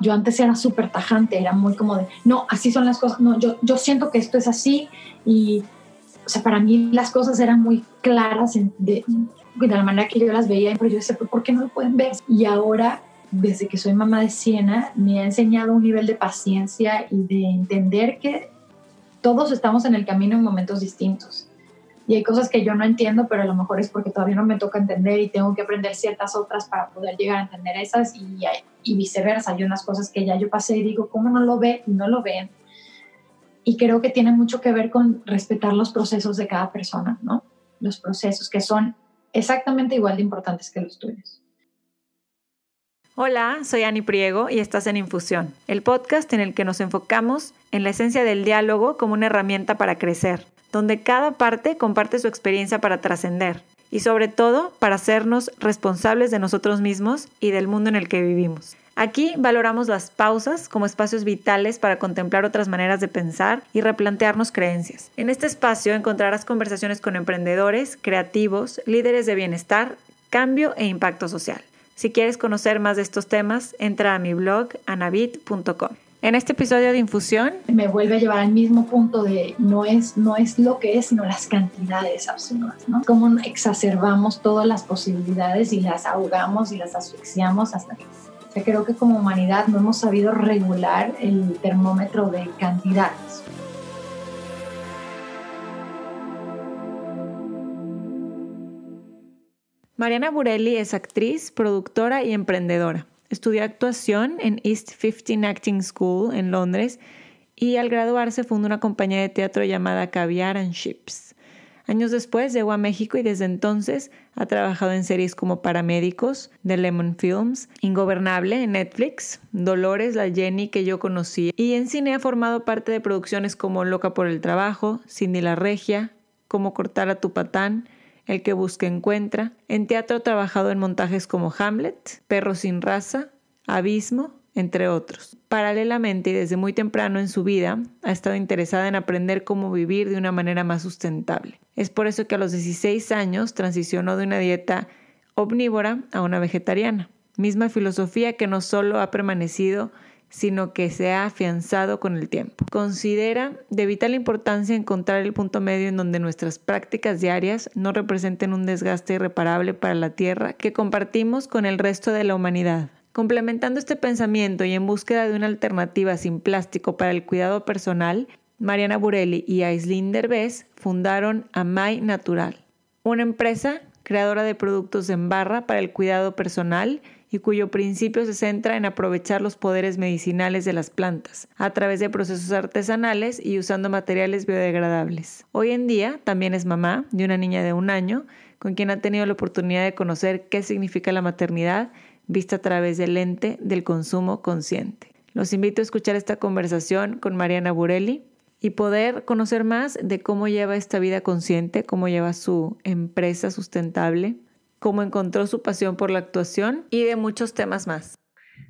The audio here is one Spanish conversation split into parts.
yo antes era súper tajante, era muy como de, no, así son las cosas, no, yo, yo siento que esto es así y, o sea, para mí las cosas eran muy claras de, de, la manera que yo las veía, pero yo decía, ¿por qué no lo pueden ver? Y ahora, desde que soy mamá de Siena, me ha enseñado un nivel de paciencia y de entender que todos estamos en el camino en momentos distintos y hay cosas que yo no entiendo, pero a lo mejor es porque todavía no me toca entender y tengo que aprender ciertas otras para poder llegar a entender esas y, y viceversa. Hay unas cosas que ya yo pasé y digo, ¿cómo no lo ve? No lo ven. Y creo que tiene mucho que ver con respetar los procesos de cada persona, ¿no? Los procesos que son exactamente igual de importantes que los tuyos. Hola, soy Ani Priego y estás en Infusión, el podcast en el que nos enfocamos en la esencia del diálogo como una herramienta para crecer donde cada parte comparte su experiencia para trascender y sobre todo para hacernos responsables de nosotros mismos y del mundo en el que vivimos. Aquí valoramos las pausas como espacios vitales para contemplar otras maneras de pensar y replantearnos creencias. En este espacio encontrarás conversaciones con emprendedores, creativos, líderes de bienestar, cambio e impacto social. Si quieres conocer más de estos temas, entra a mi blog anabit.com. En este episodio de Infusión me vuelve a llevar al mismo punto de no es, no es lo que es, sino las cantidades absolutas, ¿no? Cómo exacerbamos todas las posibilidades y las ahogamos y las asfixiamos hasta que... Creo que como humanidad no hemos sabido regular el termómetro de cantidades. Mariana Burelli es actriz, productora y emprendedora. Estudió actuación en East 15 Acting School en Londres y al graduarse fundó una compañía de teatro llamada Caviar and Ships. Años después llegó a México y desde entonces ha trabajado en series como Paramédicos de Lemon Films, Ingobernable en Netflix, Dolores, la Jenny que yo conocí y en cine ha formado parte de producciones como Loca por el Trabajo, Cindy la Regia, Cómo cortar a tu patán, el que busca encuentra. En teatro ha trabajado en montajes como Hamlet, Perro sin raza, Abismo, entre otros. Paralelamente y desde muy temprano en su vida, ha estado interesada en aprender cómo vivir de una manera más sustentable. Es por eso que a los 16 años transicionó de una dieta omnívora a una vegetariana, misma filosofía que no solo ha permanecido sino que se ha afianzado con el tiempo. Considera de vital importancia encontrar el punto medio en donde nuestras prácticas diarias no representen un desgaste irreparable para la tierra que compartimos con el resto de la humanidad. Complementando este pensamiento y en búsqueda de una alternativa sin plástico para el cuidado personal, Mariana Burelli y Aislinn Derbez fundaron Amai Natural, una empresa creadora de productos en barra para el cuidado personal y cuyo principio se centra en aprovechar los poderes medicinales de las plantas a través de procesos artesanales y usando materiales biodegradables. Hoy en día también es mamá de una niña de un año con quien ha tenido la oportunidad de conocer qué significa la maternidad vista a través del lente del consumo consciente. Los invito a escuchar esta conversación con Mariana Burelli y poder conocer más de cómo lleva esta vida consciente, cómo lleva su empresa sustentable cómo encontró su pasión por la actuación y de muchos temas más.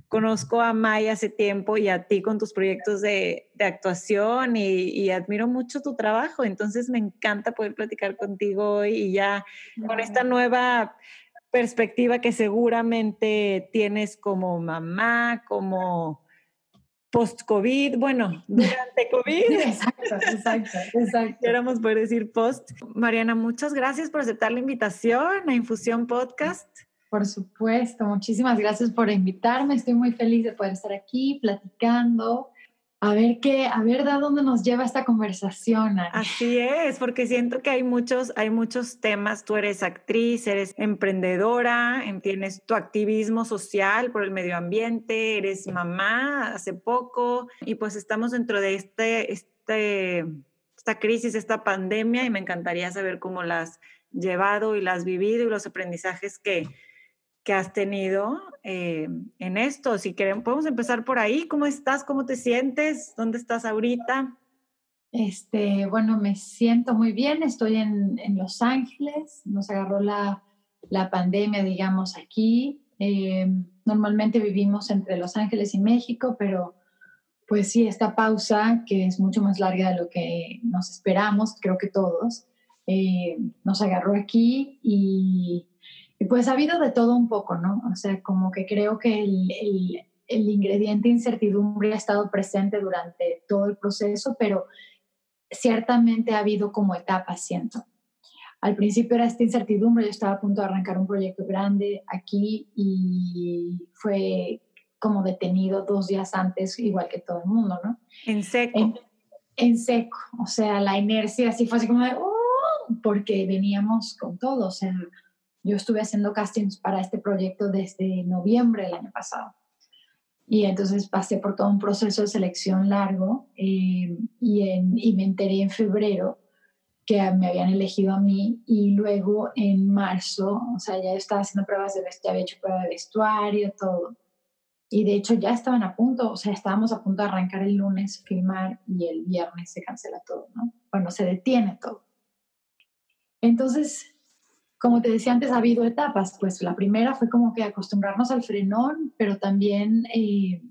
Conozco a May hace tiempo y a ti con tus proyectos de, actuación y, admiro mucho tu trabajo, entonces me encanta poder platicar contigo hoy y ya con esta nueva perspectiva que seguramente tienes como mamá, como post-COVID, bueno, durante COVID. exacto, exacto, exacto. Queramos poder decir post. Mariana, muchas gracias por aceptar la invitación a Infusión Podcast. Por supuesto, muchísimas gracias por invitarme. Estoy muy feliz de poder estar aquí platicando a ver qué, a ver de dónde nos lleva esta conversación. Así es, porque siento que hay muchos, hay muchos temas. Tú eres actriz, eres emprendedora, tienes tu activismo social por el medio ambiente, eres mamá hace poco y pues estamos dentro de este, este, esta crisis, esta pandemia y me encantaría saber cómo la has llevado y la has vivido y los aprendizajes que, que has tenido eh, en esto. Si queremos, podemos empezar por ahí. ¿Cómo estás? ¿Cómo te sientes? ¿Dónde estás ahorita? Este, bueno, me siento muy bien. Estoy en, en Los Ángeles. Nos agarró la, la pandemia, digamos, aquí. Eh, normalmente vivimos entre Los Ángeles y México, pero pues sí, esta pausa, que es mucho más larga de lo que nos esperamos, creo que todos, eh, nos agarró aquí y pues ha habido de todo un poco, ¿no? O sea, como que creo que el, el ingrediente incertidumbre ha estado presente durante todo el proceso, pero ciertamente ha habido como etapas, siento. Al principio era esta incertidumbre, yo estaba a punto de arrancar un proyecto grande aquí y fue como detenido dos días antes, igual que todo el mundo, ¿no? En seco. En, seco, o sea, la inercia así fue así como de, oh", porque veníamos con todo, o sea, yo estuve haciendo castings para este proyecto desde noviembre del año pasado. Y entonces pasé por todo un proceso de selección largo eh, y, en, me enteré en febrero que me habían elegido a mí y luego en marzo, o sea, ya estaba haciendo pruebas de vestuario, todo. Y de hecho ya estaban a punto, o sea, estábamos a punto de arrancar el lunes, filmar y el viernes se cancela todo, ¿no? Bueno, se detiene todo. Entonces, como te decía antes, ha habido etapas. Pues la primera fue como que acostumbrarnos al frenón, pero también eh,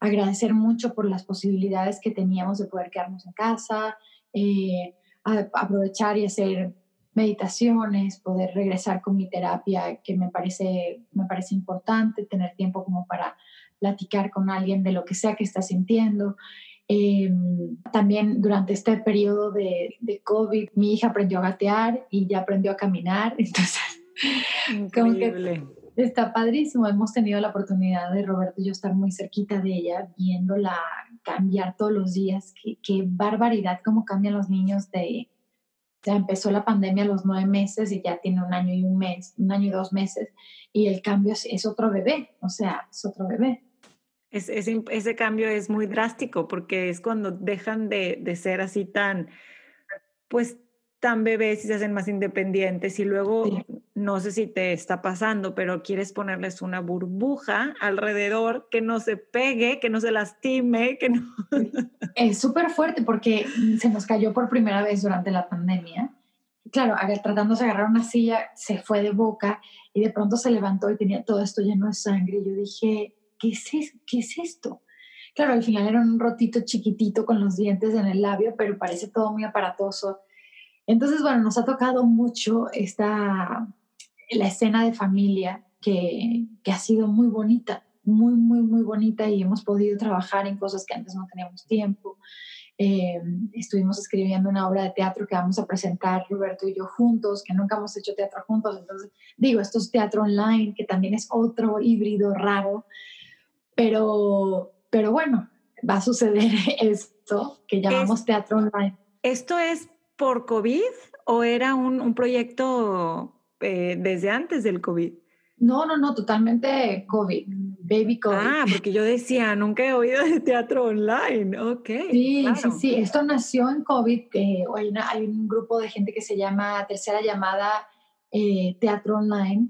agradecer mucho por las posibilidades que teníamos de poder quedarnos en casa, eh, aprovechar y hacer meditaciones, poder regresar con mi terapia, que me parece, me parece importante, tener tiempo como para platicar con alguien de lo que sea que está sintiendo. Em, también durante este periodo de, de, COVID, mi hija aprendió a gatear y ya aprendió a caminar. Entonces, como que está padrísimo. Hemos tenido la oportunidad de Roberto y yo estar muy cerquita de ella, viéndola cambiar todos los días. Qué, qué barbaridad cómo cambian los niños de... Ya empezó la pandemia a los nueve meses y ya tiene un año y un mes, un año y dos meses, y el cambio es, es otro bebé, o sea, es otro bebé. Es, ese cambio es muy drástico porque es cuando dejan de, de, ser así tan, pues, tan bebés y se hacen más independientes y luego, no sé si te está pasando, pero quieres ponerles una burbuja alrededor que no se pegue, que no se lastime, que no... Es súper fuerte porque se nos cayó por primera vez durante la pandemia. Claro, tratando de agarrar una silla, se fue de boca y de pronto se levantó y tenía todo esto lleno de sangre. Yo dije, ¿qué es, ¿qué es esto? Claro, al final era un rotito chiquitito con los dientes en el labio, pero parece todo muy aparatoso. Entonces, bueno, nos ha tocado mucho esta, la escena de familia que, que ha sido muy bonita, muy, muy, muy bonita y hemos podido trabajar en cosas que antes no teníamos tiempo. Eh, estuvimos escribiendo una obra de teatro que vamos a presentar Roberto y yo juntos, que nunca hemos hecho teatro juntos. Entonces, digo, esto es teatro online, que también es otro híbrido raro. Pero, pero bueno, va a suceder esto que llamamos teatro online. ¿Esto es por COVID o era un, proyecto eh, desde antes del COVID? No, no, no, totalmente COVID, baby COVID. Ah, porque yo decía, nunca he oído de teatro online, ok. Sí, sí, sí, esto nació en COVID, eh, hay, un grupo de gente que se llama Tercera Llamada eh, Teatro Online,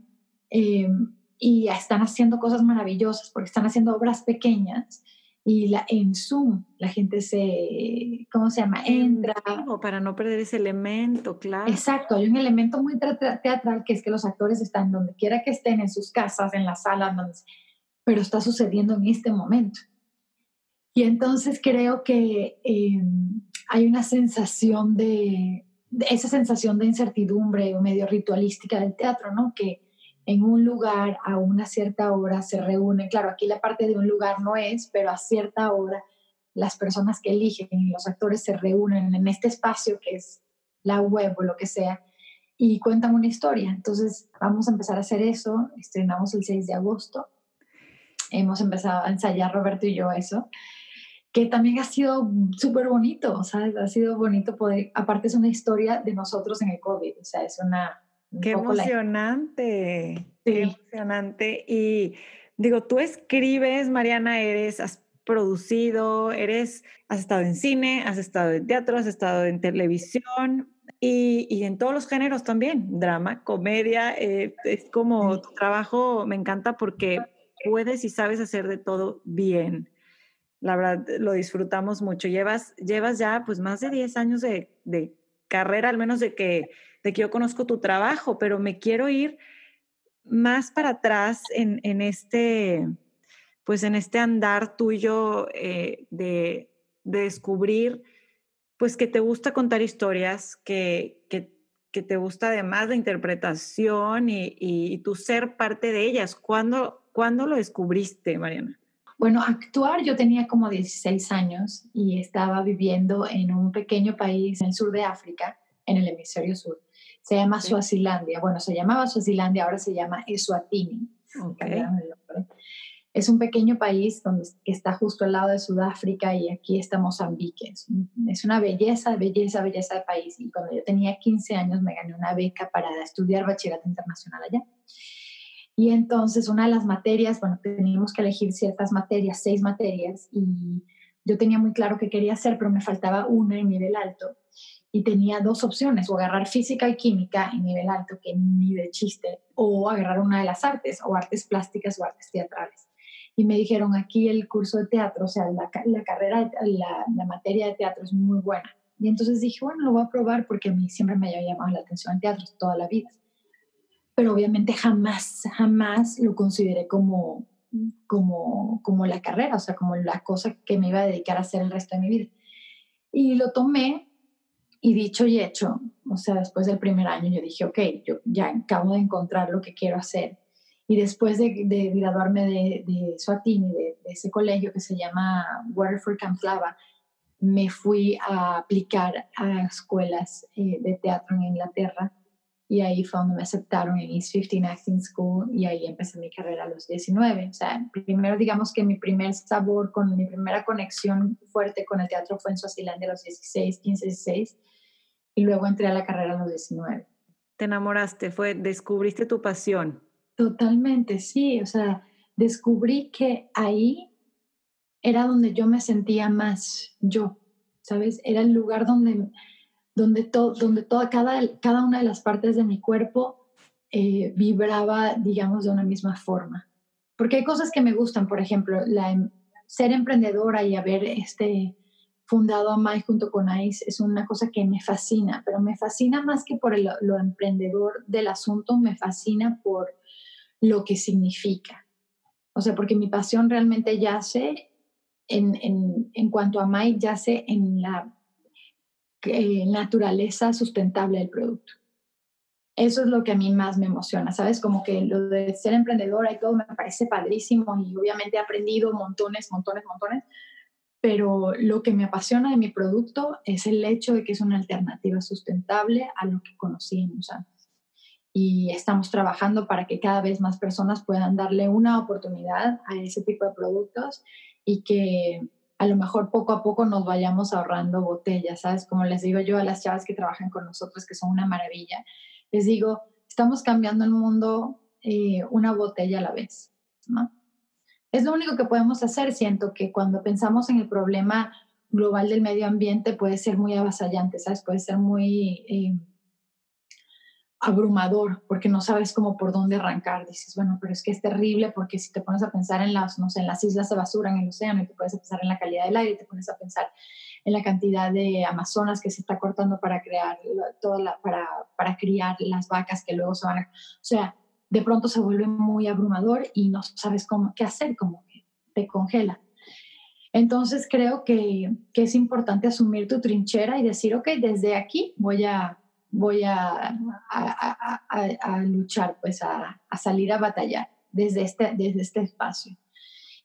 em, y están haciendo cosas maravillosas porque están haciendo obras pequeñas y la, en Zoom la gente se, ¿cómo se llama? Entra. Para no perder ese elemento, claro. Exacto, hay un elemento muy teatral que es que los actores están donde quiera que estén, en sus casas, en las salas, donde, pero está sucediendo en este momento. Y entonces creo que em, hay una sensación de, de, esa sensación de incertidumbre o medio ritualística del teatro, ¿no? Que, en un lugar a una cierta hora se reúnen. Claro, aquí la parte de un lugar no es, pero a cierta hora las personas que eligen y los actores se reúnen en este espacio que es la web o lo que sea y cuentan una historia. Entonces vamos a empezar a hacer eso. Estrenamos el 6 de agosto. Hemos empezado a ensayar Roberto y yo eso que también ha sido súper bonito, o sea, ha sido bonito poder, aparte es una historia de nosotros en el COVID, o sea, es una, Qué emocionante, qué emocionante. Y digo, tú escribes, Mariana, eres, has producido, eres, has estado en cine, has estado en teatro, has estado en televisión y, y en todos los géneros también, drama, comedia, eh, es como tu trabajo me encanta porque puedes y sabes hacer de todo bien. La verdad, lo disfrutamos mucho. Llevas, llevas ya pues más de 10 años de, de carrera, al menos de que de que yo conozco tu trabajo, pero me quiero ir más para atrás en, este, pues en este andar tuyo eh, de, descubrir, pues que te gusta contar historias, que, que, te gusta además la interpretación y, y, tu ser parte de ellas. ¿Cuándo, ¿Cuándo lo descubriste, Mariana? Bueno, actuar yo tenía como 16 años y estaba viviendo en un pequeño país en el sur de África, en el hemisferio sur. Se llama Suazilandia. Bueno, se llamaba Suazilandia, ahora se llama Eswatini. Okay. Es un pequeño país donde, que está justo al lado de Sudáfrica y aquí está Mozambique. Es, una belleza, belleza, belleza de país. Y cuando yo tenía 15 años me gané una beca para estudiar bachillerato internacional allá. Y entonces una de las materias, bueno, teníamos que elegir ciertas materias, seis materias, y yo tenía muy claro qué quería hacer, pero me faltaba una en nivel alto. Y tenía dos opciones, o agarrar física y química en nivel alto, que ni de chiste, o agarrar una de las artes, o artes plásticas o artes teatrales y me dijeron aquí el curso de teatro, o sea, la, la carrera, la, materia de teatro es muy buena. Y entonces dije, bueno, lo voy a probar porque a mí siempre me había llamado la atención el teatro toda la vida. Pero obviamente jamás, jamás lo consideré como, como, como la carrera, o sea, como la cosa que me iba a dedicar a hacer el resto de mi vida. Y lo tomé y dicho y hecho, o sea, después del primer año yo dije, ok, yo ya acabo de encontrar lo que quiero hacer. Y después de, graduarme de, de Swatini, de, ese colegio que se llama Waterford Camflava, me fui a aplicar a escuelas eh, de teatro en Inglaterra. Y ahí fue donde me aceptaron en East 15 Acting School y ahí empecé mi carrera a los 19. O sea, primero digamos que mi primer sabor, con mi primera conexión fuerte con el teatro fue en Suazilandia a los 16, 15, 16 y luego entré a la carrera a los 19. Te enamoraste, fue, descubriste tu pasión. Totalmente, sí. O sea, descubrí que ahí era donde yo me sentía más yo, ¿sabes? Era el lugar donde, donde, todo, donde toda, cada, cada una de las partes de mi cuerpo eh, vibraba, digamos, de una misma forma. Porque hay cosas que me gustan, por ejemplo, la, em, ser emprendedora y haber este, fundado a Mai junto con ICE es una cosa que me fascina, pero me fascina más que por lo emprendedor del asunto, me fascina por lo que significa. O sea, porque mi pasión realmente yace en, en, cuanto a Mai, yace en la naturaleza sustentable del producto. Eso es lo que a mí más me emociona, ¿sabes? Como que lo de ser emprendedora y todo me parece padrísimo y obviamente he aprendido montones, montones, montones, pero lo que me apasiona de mi producto es el hecho de que es una alternativa sustentable a lo que conocíamos antes y estamos trabajando para que cada vez más personas puedan darle una oportunidad a ese tipo de productos y que a lo mejor poco a poco nos vayamos ahorrando botellas, ¿sabes? Como les digo yo a las chavas que trabajan con nosotros, que son una maravilla, les digo, estamos cambiando el mundo eh, una botella a la vez, ¿no? Es lo único que podemos hacer. Siento que cuando pensamos en el problema global del medio ambiente puede ser muy avasallante, ¿sabes? Puede ser muy... Eh, abrumador porque no sabes cómo por dónde arrancar. Dices, bueno, pero es que es terrible porque si te pones a pensar en las, no sé, en las islas de basura en el océano y te pones a pensar en la calidad del aire, te pones a pensar en la cantidad de amazonas que se está cortando para crear toda la, para, para criar las vacas que luego se van a, o sea, de pronto se vuelve muy abrumador y no sabes cómo qué hacer, como que te congela. Entonces creo que, que es importante asumir tu trinchera y decir, ok, desde aquí voy a voy a, luchar, pues a, salir a batallar desde este, desde este espacio.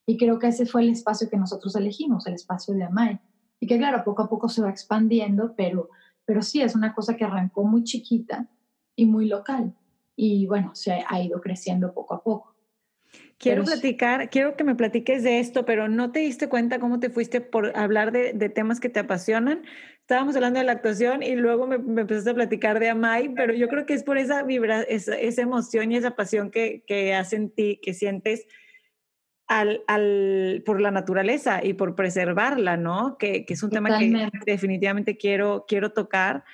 Y creo que ese fue el espacio que nosotros elegimos, el espacio de Amai. Y que claro, poco a poco se va expandiendo, pero, pero sí, es una cosa que arrancó muy chiquita y muy local. Y bueno, se ha ido creciendo poco a poco. Quiero platicar, quiero que me platiques de esto, pero no te diste cuenta cómo te fuiste por hablar de, de temas que te apasionan. Estábamos hablando de la actuación y luego me, me, empezaste a platicar de Amai, pero yo creo que es por esa vibra, esa, esa emoción y esa pasión que, que hacen ti, que sientes al, al, por la naturaleza y por preservarla, ¿no? Que, que es un tema que definitivamente quiero, quiero tocar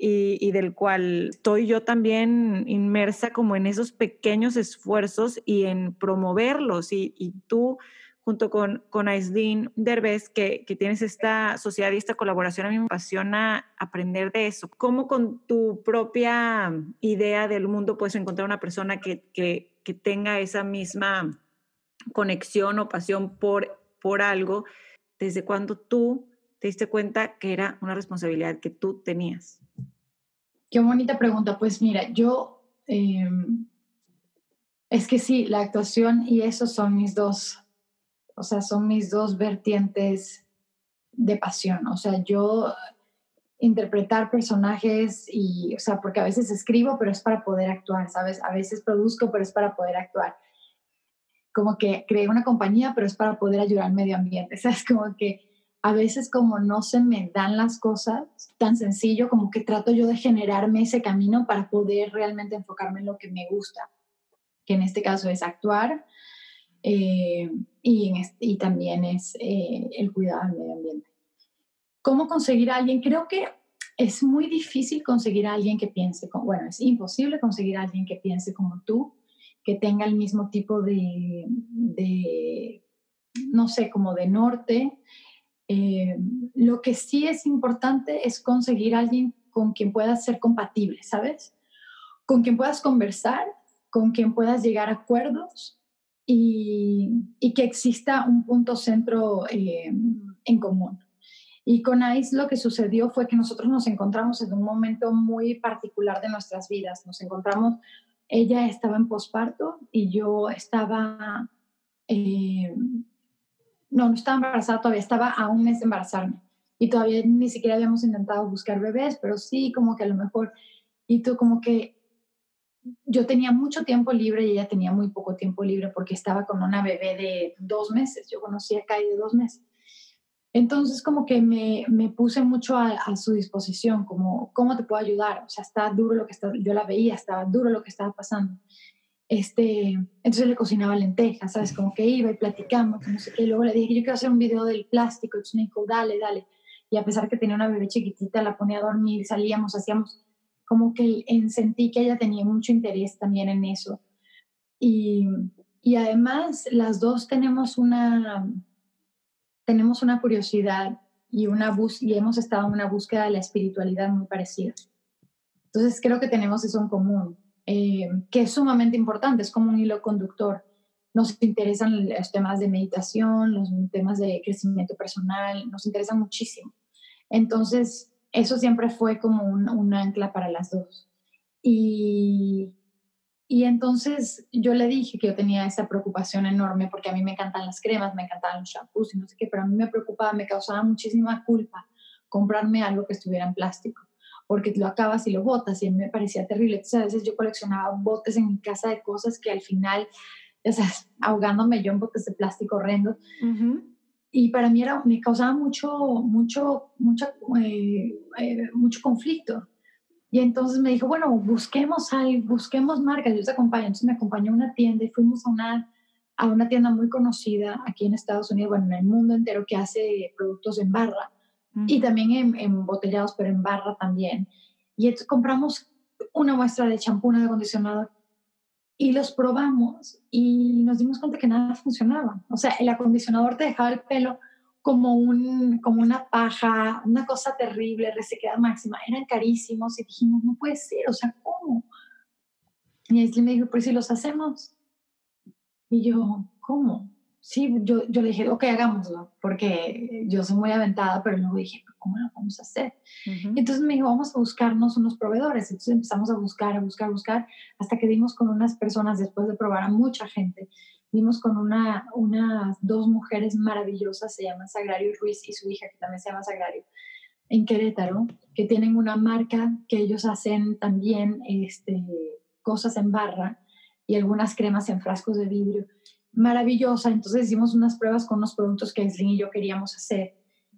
y, del cual estoy yo también inmersa como en esos pequeños esfuerzos y en promoverlos. Y, tú, junto con, con Aislinn Derbez, que, que, tienes esta sociedad y esta colaboración, a mí me apasiona aprender de eso. ¿Cómo con tu propia idea del mundo puedes encontrar una persona que, que, que tenga esa misma conexión o pasión por, por algo? ¿Desde cuando tú te diste cuenta que era una responsabilidad que tú tenías? Qué bonita pregunta. Pues mira, yo, em, es que sí, la actuación y eso son mis dos, O sea, son mis dos vertientes de pasión. O sea, yo interpretar personajes y, o sea, porque a veces escribo, pero es para poder actuar, ¿sabes? A veces produzco, pero es para poder actuar. Como que creé una compañía, pero es para poder ayudar al medio ambiente, ¿sabes? Como que a veces como no se me dan las cosas tan sencillo, como que trato yo de generarme ese camino para poder realmente enfocarme en lo que me gusta, que en este caso es actuar eh, y, y, también es eh, el cuidado del medio ambiente. ¿Cómo conseguir a alguien? Creo que es muy difícil conseguir a alguien que piense, como, bueno, es imposible conseguir a alguien que piense como tú, que tenga el mismo tipo de, de no sé, como de norte. Eh, lo que sí es importante es conseguir alguien con quien puedas ser compatible, ¿sabes? Con quien puedas conversar, con quien puedas llegar a acuerdos y, y que exista un punto centro eh, en común. Y con ICE lo que sucedió fue que nosotros nos encontramos en un momento muy particular de nuestras vidas. Nos encontramos, ella estaba en posparto y yo estaba, eh, no, no estaba embarazada todavía, estaba a un mes de embarazarme. Y todavía ni siquiera habíamos intentado buscar bebés, pero sí como que a lo mejor, y tú como que yo tenía mucho tiempo libre y ella tenía muy poco tiempo libre porque estaba con una bebé de dos meses. Yo conocí a Kai de dos meses. Entonces como que me, me puse mucho a, a, su disposición, como, ¿cómo te puedo ayudar? O sea, está duro lo que está, yo la veía, estaba duro lo que estaba pasando. Este, entonces le cocinaba lentejas, ¿sabes? Como que iba y platicamos, no sé qué. Y luego le dije, yo quiero hacer un video del plástico. Entonces me dijo, dale, dale. Y a pesar que tenía una bebé chiquitita, la ponía a dormir, salíamos, hacíamos, como que en, sentí que ella tenía mucho interés también en eso. Y, y además las dos tenemos una, tenemos una curiosidad y, una bus y hemos estado en una búsqueda de la espiritualidad muy parecida. Entonces creo que tenemos eso en común, eh, que es sumamente importante, es como un hilo conductor. Nos interesan los temas de meditación, los temas de crecimiento personal, nos interesan muchísimo. Entonces, eso siempre fue como un, ancla para las dos. Y, y entonces yo le dije que yo tenía esa preocupación enorme porque a mí me encantan las cremas, me encantaban los shampoos y no sé qué, pero a mí me preocupaba, me causaba muchísima culpa comprarme algo que estuviera en plástico, porque lo acabas y lo botas y a mí me parecía terrible. Entonces a veces yo coleccionaba botes en mi casa de cosas que al final, o sea, ahogándome yo en botes de plástico horrendos. Y para mí era, me causaba mucho, mucho, mucho, eh, eh, mucho conflicto y entonces me dijo, bueno, busquemos, ahí, busquemos marcas, yo te acompaño. Entonces me acompañó a una tienda y fuimos a una, a una tienda muy conocida aquí en Estados Unidos, bueno, en el mundo entero, que hace productos en barra y también en, embotellados, pero en barra también. Y entonces compramos una muestra de champú, de acondicionador y los probamos y nos dimos cuenta que nada funcionaba. O sea, el acondicionador te dejaba el pelo como, un, como una paja, una cosa terrible, resequedad máxima, eran carísimos y dijimos, no puede ser, o sea, ¿cómo? Y Aislinn me dijo, pues si los hacemos. Y yo, ¿cómo? Sí, yo, yo le dije, ok, hagámoslo, porque yo soy muy aventada, pero luego dije, ¿cómo lo vamos a hacer? Entonces me dijo, vamos a buscarnos unos proveedores. Entonces empezamos a buscar, a buscar, a buscar, hasta que dimos con unas personas, después de probar a mucha gente, Vimos con una, unas dos mujeres maravillosas, se llaman Sagrario Ruiz y su hija, que también se llama Sagrario, en Querétaro, que tienen una marca que ellos hacen también este, cosas en barra y algunas cremas en frascos de vidrio. Maravillosa. Entonces hicimos unas pruebas con unos productos que Aislinn y yo queríamos hacer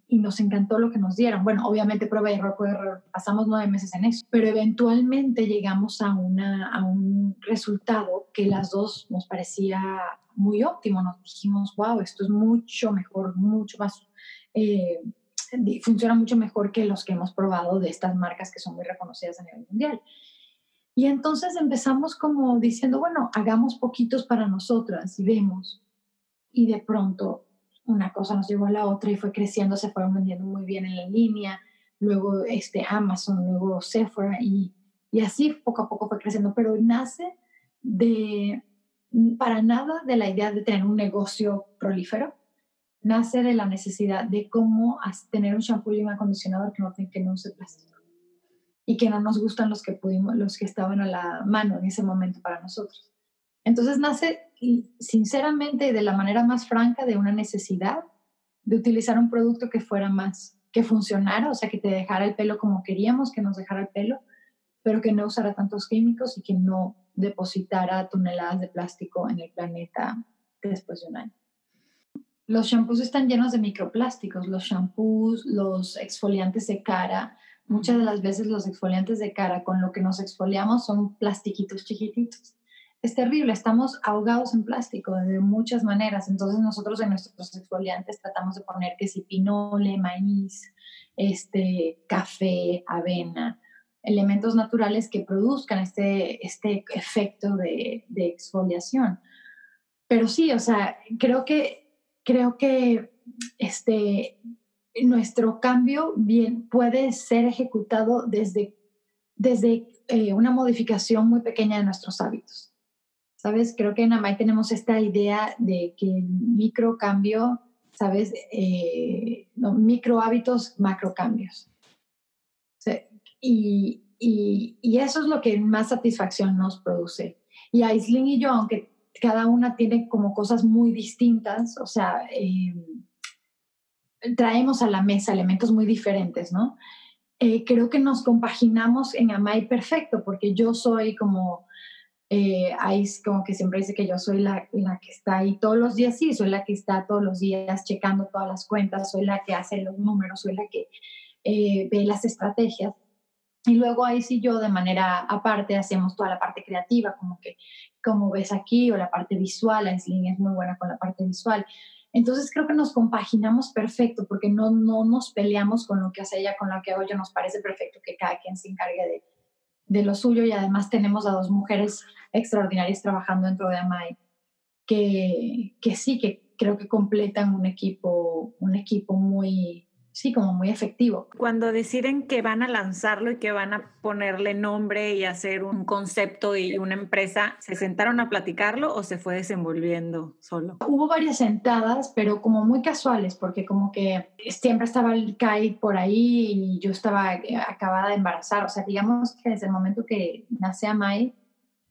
y nos encantó lo que nos dieron. Bueno, obviamente prueba y error, prueba error, pasamos nueve meses en eso, pero eventualmente llegamos a, una, a un resultado que las dos nos parecía muy óptimo. Nos dijimos, wow, esto es mucho mejor, mucho más, eh, funciona mucho mejor que los que hemos probado de estas marcas que son muy reconocidas a nivel mundial. Y entonces empezamos como diciendo, bueno, hagamos poquitos para nosotras y vemos. Y de pronto una cosa nos llevó a la otra y fue creciendo, se fueron vendiendo muy bien en la línea, luego este Amazon, luego Sephora y, y así poco a poco fue creciendo, pero nace de, para nada de la idea de tener un negocio prolífero, nace de la necesidad de cómo tener un shampoo y un acondicionador que no, que no use plástico y que no nos gustan los que pudimos, los que estaban a la mano en ese momento para nosotros. Entonces nace sinceramente y de la manera más franca de una necesidad de utilizar un producto que fuera más, que funcionara, o sea, que te dejara el pelo como queríamos, que nos dejara el pelo, pero que no usara tantos químicos y que no depositara toneladas de plástico en el planeta después de un año. Los shampoos están llenos de microplásticos, los shampoos, los exfoliantes de cara. Muchas de las veces los exfoliantes de cara con lo que nos exfoliamos son plastiquitos chiquititos. Es terrible, estamos ahogados en plástico de muchas maneras. Entonces nosotros en nuestros exfoliantes tratamos de poner que si pinole, maíz, este, café, avena, elementos naturales que produzcan este, este efecto de, de exfoliación. Pero sí, o sea, creo que, creo que este, nuestro cambio bien puede ser ejecutado desde, desde eh, una modificación muy pequeña de nuestros hábitos. ¿Sabes? Creo que en Amay tenemos esta idea de que el micro cambio, ¿sabes? Eh, micro hábitos, macro cambios. y, y, eso es lo que más satisfacción nos produce. Y Aislinn y yo, aunque cada una tiene como cosas muy distintas, o sea, eh, traemos a la mesa elementos muy diferentes, ¿no? Eh, creo que nos compaginamos en Amay perfecto, porque yo soy como, eh, como que siempre dice que yo soy la, la, que está ahí todos los días, sí, soy la que está todos los días checando todas las cuentas, soy la que hace los números, soy la que eh, ve las estrategias. Y luego ahí sí yo de manera aparte hacemos toda la parte creativa, como que como ves aquí, o la parte visual, Aislinn es muy buena con la parte visual. Entonces creo que nos compaginamos perfecto porque no, no nos peleamos con lo que hace ella, con lo que hago yo. Nos parece perfecto que cada quien se encargue de, de lo suyo y además tenemos a dos mujeres extraordinarias trabajando dentro de AMAI que, que sí, que creo que completan un equipo, un equipo muy, sí, como muy efectivo. Cuando deciden que van a lanzarlo y que van a ponerle nombre y hacer un concepto y una empresa, ¿se sentaron a platicarlo o se fue desenvolviendo solo? Hubo varias sentadas, pero como muy casuales, porque como que siempre estaba el CAI por ahí y yo estaba eh, acabada de embarazar. O sea, digamos que desde el momento que nace Amai,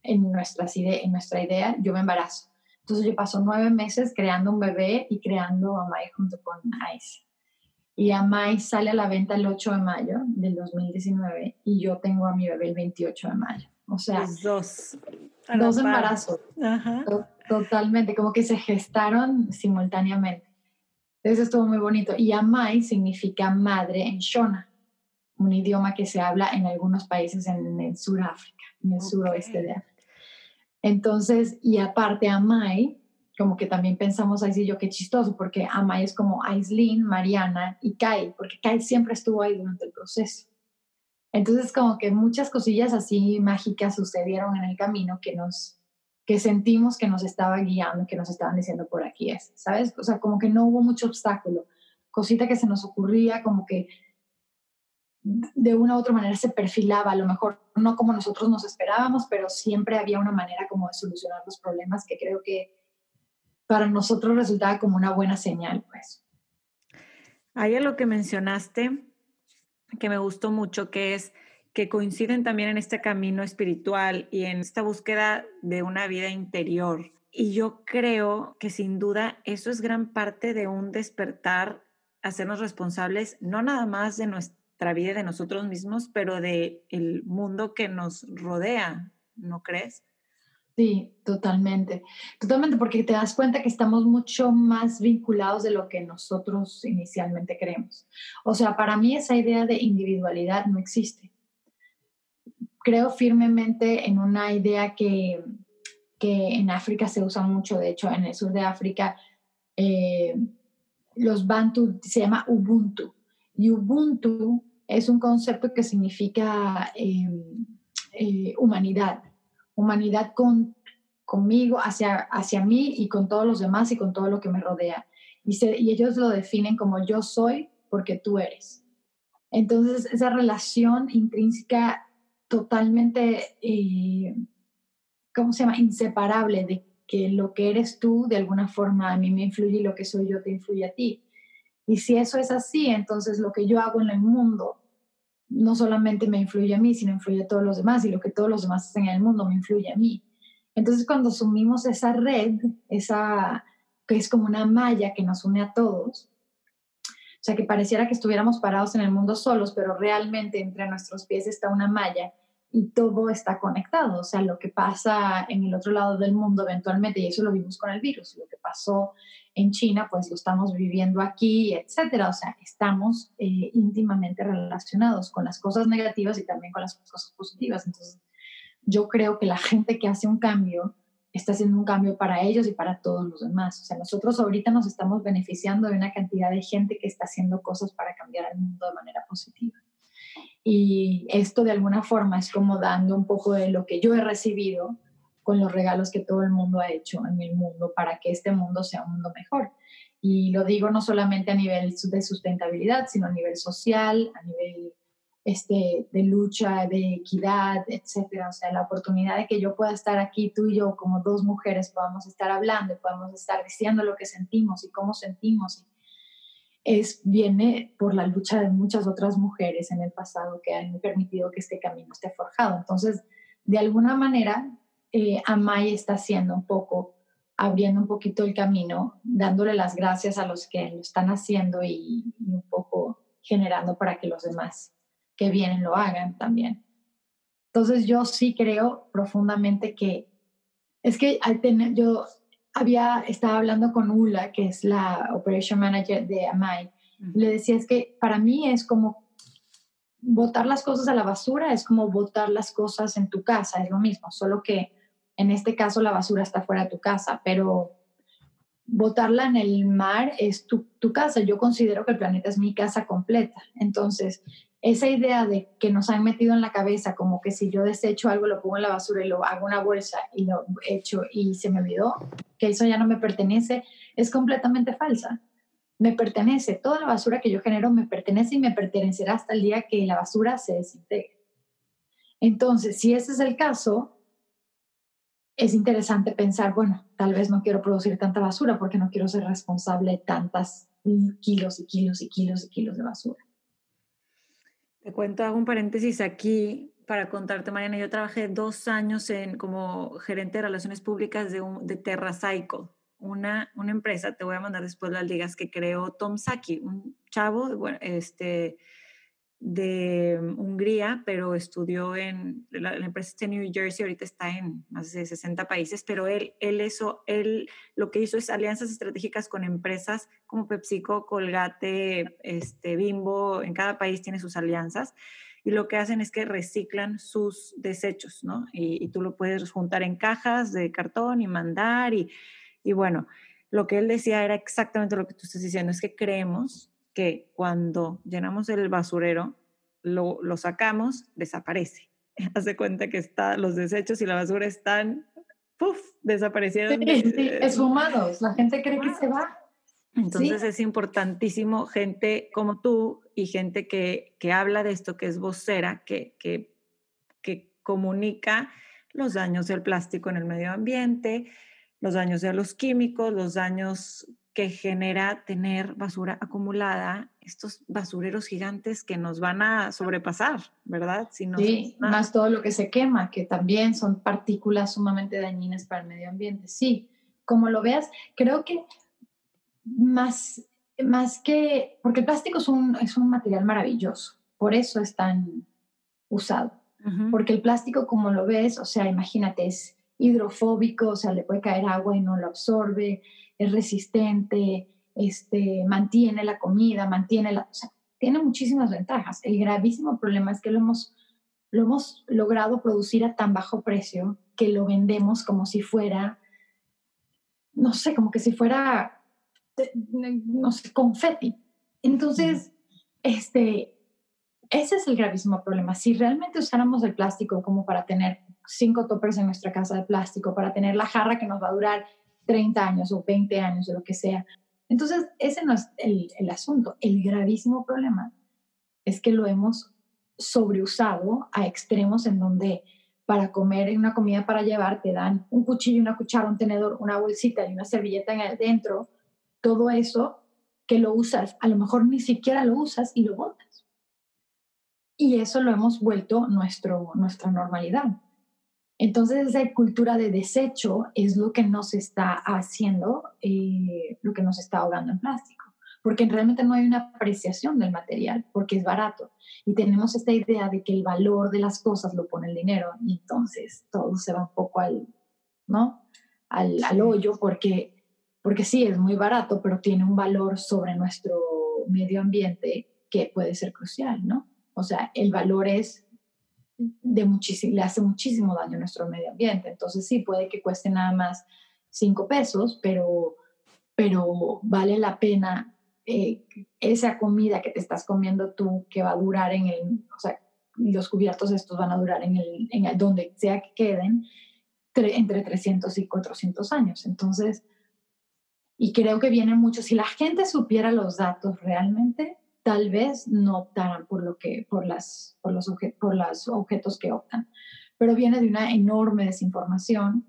en, nuestras en nuestra idea, yo me embarazo. Entonces yo paso nueve meses creando un bebé y creando a Amai junto con Ice. Y Amai sale a la venta el 8 de mayo del 2019 y yo tengo a mi bebé el 28 de mayo. O sea, dos. Dos embarazos. Totalmente, como que se gestaron simultáneamente. Eso estuvo muy bonito. Y Amai significa madre en Shona, un idioma que se habla en algunos países en el Suráfrica, en el suroeste de África. Entonces, y aparte Amai como que también pensamos ahí sí yo qué chistoso, porque Amay es como Aislinn, Mariana y Kai, porque Kai siempre estuvo ahí durante el proceso. Entonces como que muchas cosillas así mágicas sucedieron en el camino que nos que sentimos que nos estaba guiando, que nos estaban diciendo por aquí es, ¿sabes? O sea, como que no hubo mucho obstáculo, cosita que se nos ocurría, como que de una u otra manera se perfilaba, a lo mejor no como nosotros nos esperábamos, pero siempre había una manera como de solucionar los problemas que creo que para nosotros resultaba como una buena señal, pues. Hay algo que mencionaste que me gustó mucho, que es que coinciden también en este camino espiritual y en esta búsqueda de una vida interior. Y yo creo que sin duda eso es gran parte de un despertar, hacernos responsables no nada más de nuestra vida, de nosotros mismos, pero de el mundo que nos rodea, ¿no crees? Sí, totalmente. Totalmente, porque te das cuenta que estamos mucho más vinculados de lo que nosotros inicialmente creemos. O sea, para mí esa idea de individualidad no existe. Creo firmemente en una idea que, en África se usa mucho, de hecho, en el sur de África, eh, los Bantu se llama Ubuntu. Y Ubuntu es un concepto que significa eh, eh, humanidad humanidad con, conmigo, hacia, hacia mí y con todos los demás y con todo lo que me rodea. Y, ellos lo definen como yo soy porque tú eres. Entonces, esa relación intrínseca totalmente, eh, ¿cómo se llama? Inseparable de que lo que eres tú de alguna forma a mí me influye y lo que soy yo te influye a ti. Y si eso es así, entonces lo que yo hago en el mundo no solamente me influye a mí, sino influye a todos los demás y lo que todos los demás hacen en el mundo me influye a mí. Entonces cuando sumimos esa red, esa que es como una malla que nos une a todos, o sea, que pareciera que estuviéramos parados en el mundo solos, pero realmente entre nuestros pies está una malla y todo está conectado. O sea, lo que pasa en el otro lado del mundo eventualmente, y eso lo vimos con el virus, lo que pasó en China, pues lo estamos viviendo aquí, etcétera. O sea, estamos eh, íntimamente relacionados con las cosas negativas y también con las cosas positivas. Entonces, yo creo que la gente que hace un cambio está haciendo un cambio para ellos y para todos los demás. O sea, nosotros ahorita nos estamos beneficiando de una cantidad de gente que está haciendo cosas para cambiar el mundo de manera positiva. Y esto de alguna forma es como dando un poco de lo que yo he recibido con los regalos que todo el mundo ha hecho en el mundo para que este mundo sea un mundo mejor. Y lo digo no solamente a nivel de sustentabilidad, sino a nivel social, a nivel este, de lucha, de equidad, etcétera. O sea, la oportunidad de que yo pueda estar aquí, tú y yo, como dos mujeres, podamos estar hablando, podamos estar diciendo lo que sentimos y cómo sentimos. Es, viene por la lucha de muchas otras mujeres en el pasado que han permitido que este camino esté forjado. Entonces, de alguna manera, eh, Amay está haciendo un poco, abriendo un poquito el camino, dándole las gracias a los que lo están haciendo y, y un poco generando para que los demás que vienen lo hagan también. Entonces yo sí creo profundamente que es que al tener, yo había, estaba hablando con Ula, que es la Operation Manager de Amai, le decía es que para mí es como botar las cosas a la basura, es como botar las cosas en tu casa, es lo mismo, solo que en este caso la basura está fuera de tu casa, pero botarla en el mar es tu, tu casa. Yo considero que el planeta es mi casa completa. Entonces, esa idea de que nos han metido en la cabeza como que si yo desecho algo lo pongo en la basura y lo hago una bolsa y lo echo y se me olvidó que eso ya no me pertenece es completamente falsa. Me pertenece, toda la basura que yo genero me pertenece y me pertenecerá hasta el día que la basura se desintegre. Entonces, si ese es el caso, es interesante pensar, bueno, tal vez no quiero producir tanta basura porque no quiero ser responsable de tantas kilos y kilos y kilos y kilos de basura. Te cuento, hago un paréntesis aquí para contarte, Mariana. Yo trabajé dos años en, como gerente de relaciones públicas de, un, de TerraCycle, una, una empresa, te voy a mandar después las ligas, que creó Tom Saki, un chavo, bueno, este, de Hungría, pero estudió en la, empresa de New Jersey, ahorita está en más de 60 países, pero él, él, eso, él lo que hizo es alianzas estratégicas con empresas como PepsiCo, Colgate, este, Bimbo, en cada país tiene sus alianzas, y lo que hacen es que reciclan sus desechos, ¿no? Y, y tú lo puedes juntar en cajas de cartón y mandar, y, y bueno, lo que él decía era exactamente lo que tú estás diciendo, es que creemos que cuando llenamos el basurero, lo, lo sacamos, desaparece. Haz de cuenta que está, los desechos y la basura están, ¡puf!, desaparecieron. Sí, sí, esfumados. La gente cree que se va. Entonces es importantísimo gente como tú y gente que, que habla de esto, que es vocera, que, que, que comunica los daños del plástico en el medio ambiente, los daños de los químicos, los daños que genera tener basura acumulada, estos basureros gigantes que nos van a sobrepasar, ¿verdad? Si sí, más todo lo que se quema, que también son partículas sumamente dañinas para el medio ambiente. Sí, como lo veas, creo que más, más que, porque el plástico es un, es un material maravilloso, por eso es tan usado, porque el plástico, como lo ves, o sea, imagínate, es hidrofóbico, o sea, le puede caer agua y no lo absorbe, es resistente, este, mantiene la comida, mantiene la... O tiene muchísimas ventajas. El gravísimo problema es que lo hemos, lo hemos logrado producir a tan bajo precio que lo vendemos como si fuera, no sé, como que si fuera, no sé, confeti. Entonces, este, ese es el gravísimo problema. Si realmente usáramos el plástico como para tener cinco toppers en nuestra casa de plástico, para tener la jarra que nos va a durar 30 años o 20 años o lo que sea. Entonces, ese no es el, el asunto. El gravísimo problema es que lo hemos sobreusado a extremos en donde para comer una comida para llevar te dan un cuchillo, una cuchara, un tenedor, una bolsita y una servilleta dentro. Todo eso que lo usas, a lo mejor ni siquiera lo usas y lo botas. Y eso lo hemos vuelto nuestro, nuestra normalidad. Entonces esa cultura de desecho es lo que nos está haciendo, eh, lo que nos está ahogando en plástico, porque realmente no hay una apreciación del material, porque es barato. Y tenemos esta idea de que el valor de las cosas lo pone el dinero, y entonces todo se va un poco al, ¿no? al, al hoyo, porque, porque sí, es muy barato, pero tiene un valor sobre nuestro medio ambiente que puede ser crucial, ¿no? O sea, el valor es de muchísimo, le hace muchísimo daño a nuestro medio ambiente. Entonces sí, puede que cueste nada más cinco pesos, pero, pero vale la pena eh, esa comida que te estás comiendo tú que va a durar en el, o sea, los cubiertos estos van a durar en el, en el donde sea que queden, entre 300 y 400 años. Entonces, y creo que viene mucho, si la gente supiera los datos realmente, tal vez no optaran por, lo que, por, las, por, los por los objetos que optan. Pero viene de una enorme desinformación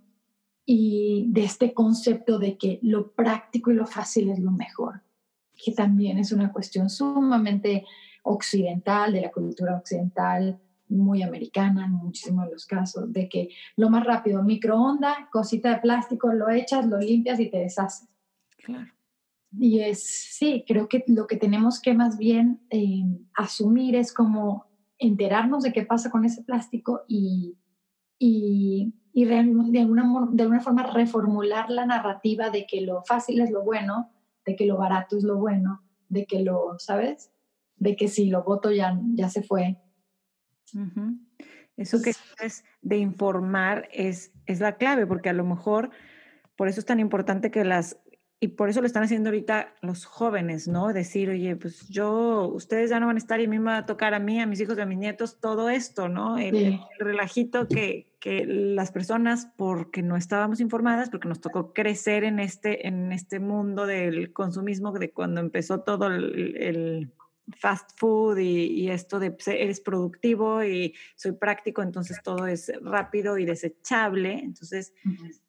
y de este concepto de que lo práctico y lo fácil es lo mejor, que también es una cuestión sumamente occidental, de la cultura occidental, muy americana en muchísimos los casos, de que lo más rápido, microondas, cosita de plástico, lo echas, lo limpias y te deshaces. Claro. Y es, sí, creo que lo que tenemos que más bien eh, asumir es como enterarnos de qué pasa con ese plástico y, y, y de, alguna, de alguna forma reformular la narrativa de que lo fácil es lo bueno, de que lo barato es lo bueno, de que lo, ¿sabes? De que si lo voto ya, ya se fue. Eso que es de informar es, es la clave, porque a lo mejor por eso es tan importante que las y por eso lo están haciendo ahorita los jóvenes, ¿no? Decir, oye, pues yo, ustedes ya no van a estar y a mí me va a tocar a mí, a mis hijos, a mis nietos, todo esto, ¿no? El, relajito que, que, las personas, porque no estábamos informadas, porque nos tocó crecer en este, en este mundo del consumismo, de cuando empezó todo el fast food y, esto de pues, eres productivo y soy práctico, entonces todo es rápido y desechable. Entonces,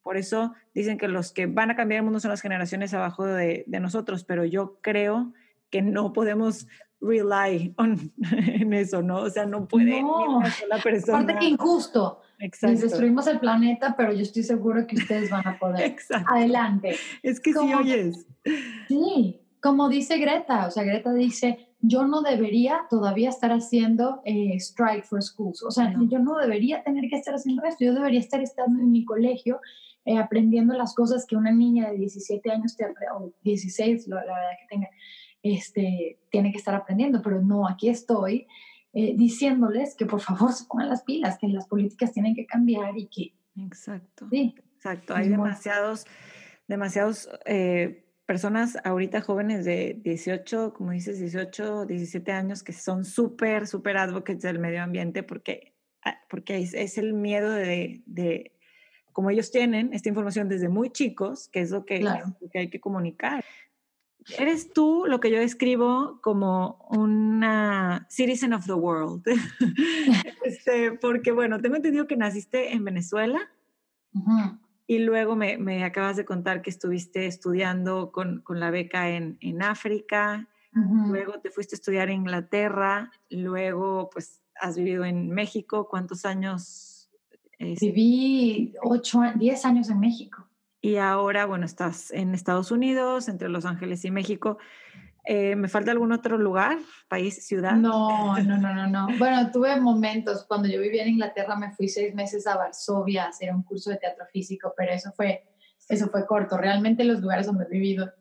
por eso dicen que los que van a cambiar el mundo son las generaciones abajo de, nosotros, pero yo creo que no podemos rely on, en eso, ¿no? O sea, no puede no. una sola persona. Aparte que injusto. Exacto. destruimos el planeta, pero yo estoy seguro que ustedes van a poder. Exacto. Adelante. Es que sí oyes. Sí, como dice Greta, o sea, Greta dice, yo no debería todavía estar haciendo eh, Strike for Schools. O sea, yo no debería tener que estar haciendo esto. Yo debería estar estando en mi colegio eh, aprendiendo las cosas que una niña de 17 años, te, o 16, la, verdad que tenga, este, tiene que estar aprendiendo. Pero no, aquí estoy eh, diciéndoles que por favor se pongan las pilas, que las políticas tienen que cambiar y que... Exacto. Sí. Exacto. Hay demasiados, demasiados personas ahorita jóvenes de 18, como dices, 18, 17 años que son súper, súper advocates del medio ambiente porque, ah, porque es, el miedo de, de, como ellos tienen esta información desde muy chicos, que es lo que, que hay que comunicar. Eres tú lo que yo describo como una citizen of the world. este, porque, bueno, tengo entendido que naciste en Venezuela. Y luego me, me, acabas de contar que estuviste estudiando con, con la beca en, en África, luego te fuiste a estudiar en Inglaterra, luego pues has vivido en México. ¿Cuántos años? Viví ocho, diez años en México. Y ahora, bueno, estás en Estados Unidos, entre Los Ángeles y México. Eh, ¿Me falta algún otro lugar, país, ciudad? No, no, no, no, no. Bueno, tuve momentos. Cuando yo vivía en Inglaterra me fui seis meses a Varsovia a hacer un curso de teatro físico, pero eso fue, eso fue corto. Realmente los lugares donde he vivido,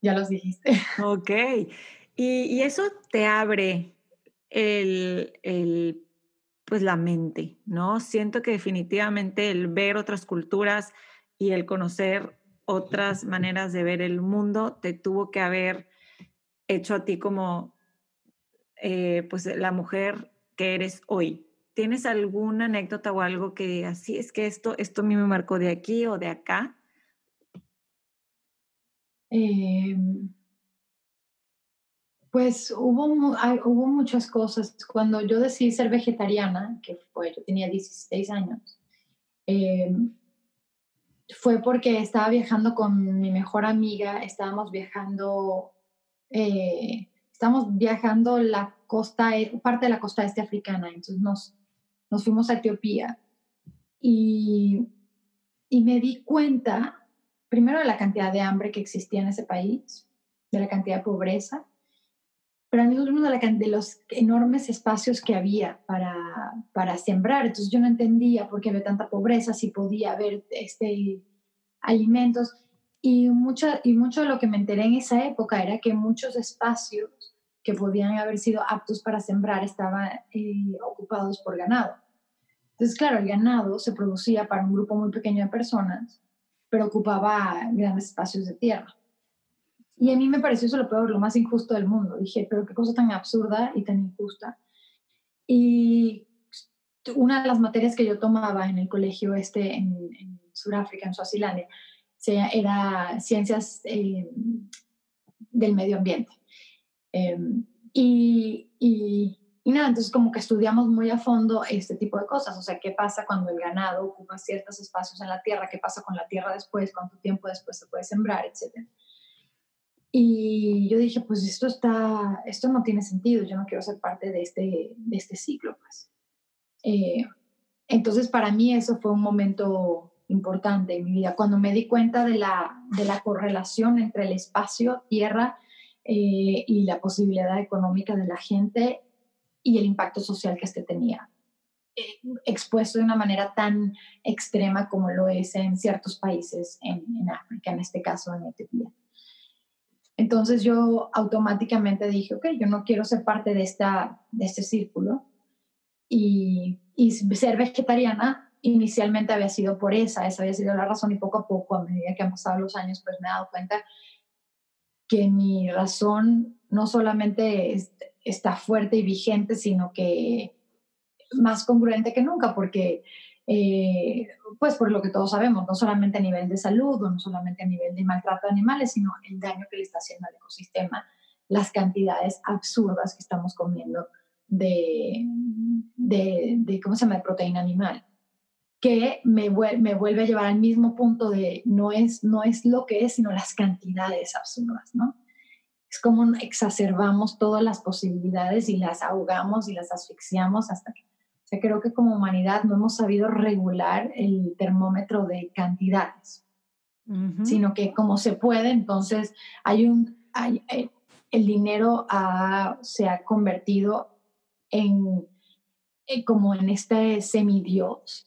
ya los dijiste. Ok. Y, y eso te abre el, el, pues la mente, ¿no? Siento que definitivamente el ver otras culturas y el conocer otras maneras de ver el mundo te tuvo que haber hecho a ti como eh, pues la mujer que eres hoy. ¿Tienes alguna anécdota o algo que digas, es que esto, esto a mí me marcó de aquí o de acá? Em, pues hubo, hubo muchas cosas. Cuando yo decidí ser vegetariana, que fue, yo tenía 16 años, em, fue porque estaba viajando con mi mejor amiga, estábamos viajando eh, estamos viajando la costa, e, parte de la costa este africana, entonces nos, nos fuimos a Etiopía y, y me di cuenta, primero, de la cantidad de hambre que existía en ese país, de la cantidad de pobreza, pero al mismo tiempo de, la, de los enormes espacios que había para, para sembrar. Entonces yo no entendía por qué había tanta pobreza, si podía haber este, alimentos. Y mucho, y mucho de lo que me enteré en esa época era que muchos espacios que podían haber sido aptos para sembrar estaban eh, ocupados por ganado. Entonces, claro, el ganado se producía para un grupo muy pequeño de personas, pero ocupaba grandes espacios de tierra. Y a mí me pareció eso lo peor, lo más injusto del mundo. Dije, pero qué cosa tan absurda y tan injusta. Y una de las materias que yo tomaba en el colegio este en, en Sudáfrica, en Suazilandia, era ciencias eh, del medio ambiente. Em, y, y, y, nada, entonces como que estudiamos muy a fondo este tipo de cosas, o sea, qué pasa cuando el ganado ocupa ciertos espacios en la tierra, qué pasa con la tierra después, cuánto tiempo después se puede sembrar, etc. Y yo dije, pues esto, está, esto no tiene sentido, yo no quiero ser parte de este, de este ciclo, pues. Eh, entonces, para mí eso fue un momento importante en mi vida, cuando me di cuenta de la, de la correlación entre el espacio, tierra eh, y la posibilidad económica de la gente y el impacto social que este tenía, eh, expuesto de una manera tan extrema como lo es en ciertos países en, en África, en este caso en Etiopía. Entonces yo automáticamente dije, ok, yo no quiero ser parte de, esta, de este círculo. Y, y ser vegetariana inicialmente había sido por esa, esa había sido la razón y poco a poco, a medida que han pasado los años, pues me he dado cuenta que mi razón no solamente está fuerte y vigente, sino que más congruente que nunca, porque eh, pues por lo que todos sabemos, no solamente a nivel de salud o no solamente a nivel de maltrato de animales, sino el daño que le está haciendo al ecosistema, las cantidades absurdas que estamos comiendo de, de, de ¿cómo se llama?, de proteína animal, que me, me vuelve a llevar al mismo punto de no es, no es lo que es, sino las cantidades absurdas, ¿no? Es como exacerbamos todas las posibilidades y las ahogamos y las asfixiamos hasta que o sea, creo que como humanidad no hemos sabido regular el termómetro de cantidades, sino que como se puede, entonces hay un, hay, eh, el dinero se ha convertido en, eh, como en este semidios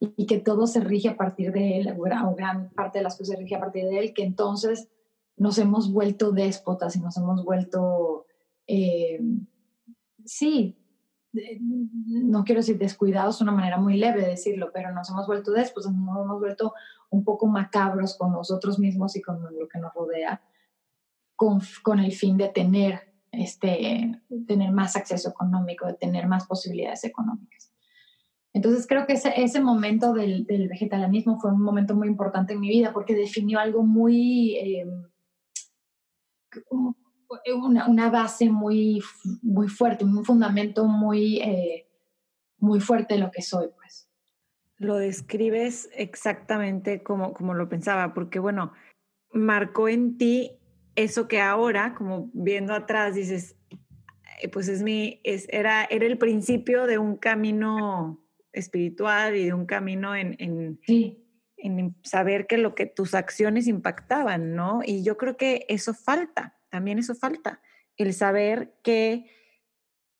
y, que todo se rige a partir de él, o gran parte de las cosas se rige a partir de él, que entonces nos hemos vuelto déspotas y nos hemos vuelto, eh, sí, no quiero decir descuidados, es una manera muy leve de decirlo, pero nos hemos vuelto después, nos hemos vuelto un poco macabros con nosotros mismos y con lo que nos rodea, con, con el fin de tener, este, tener más acceso económico, de tener más posibilidades económicas. Entonces creo que ese, ese momento del, del, vegetarianismo fue un momento muy importante en mi vida porque definió algo muy... Eh, una, una, base muy, muy fuerte, un fundamento muy, eh, muy fuerte de lo que soy, pues. Lo describes exactamente como, como lo pensaba, porque bueno, marcó en ti eso que ahora, como viendo atrás, dices, pues es mi, es, era, era el principio de un camino espiritual y de un camino en, en, sí. en saber que lo que tus acciones impactaban, ¿no? Y yo creo que eso falta también eso falta, el saber que,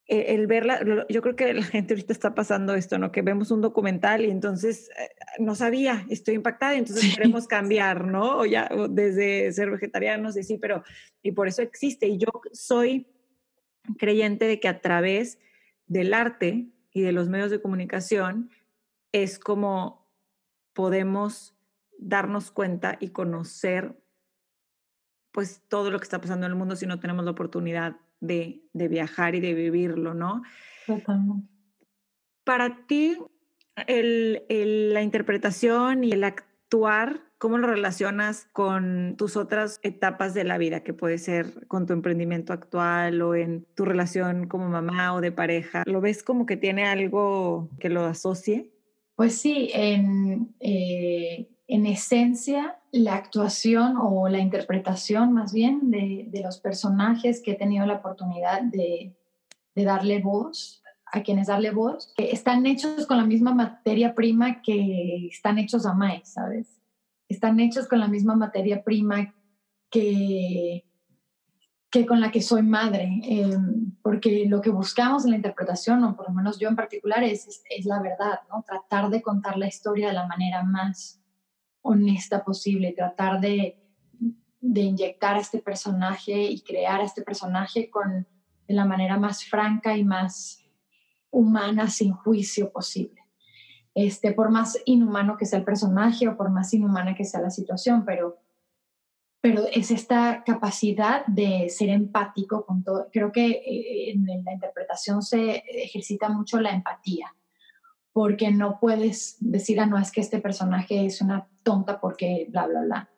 e, el verla, yo creo que la gente ahorita está pasando esto, ¿no? Que vemos un documental y entonces eh, no sabía, estoy impactada entonces queremos cambiar, ¿no? O ya desde ser vegetarianos y sí, pero y por eso existe. Y yo soy creyente de que a través del arte y de los medios de comunicación es como podemos darnos cuenta y conocer pues todo lo que está pasando en el mundo si no tenemos la oportunidad de, de viajar y de vivirlo, ¿no? Totalmente. Para ti, el, el, la interpretación y el actuar, ¿cómo lo relacionas con tus otras etapas de la vida, que puede ser con tu emprendimiento actual o en tu relación como mamá o de pareja? ¿Lo ves como que tiene algo que lo asocie? Pues sí, en, eh, en esencia la actuación o la interpretación más bien de, de los personajes que he tenido la oportunidad de, de darle voz a quienes darle voz, están hechos con la misma materia prima que están hechos a Mai, ¿sabes? Están hechos con la misma materia prima que, con la que soy madre, em, porque lo que buscamos en la interpretación, o por lo menos yo en particular, es, la verdad, ¿no? Tratar de contar la historia de la manera más honesta posible, tratar de, de inyectar a este personaje y crear a este personaje con de la manera más franca y más humana, sin juicio posible. Este, por más inhumano que sea el personaje o por más inhumana que sea la situación, pero pero es esta capacidad de ser empático con todo. Creo que eh, en la interpretación se ejercita mucho la empatía, porque no puedes decir, ah, no, es que este personaje es una tonta porque bla, bla, bla.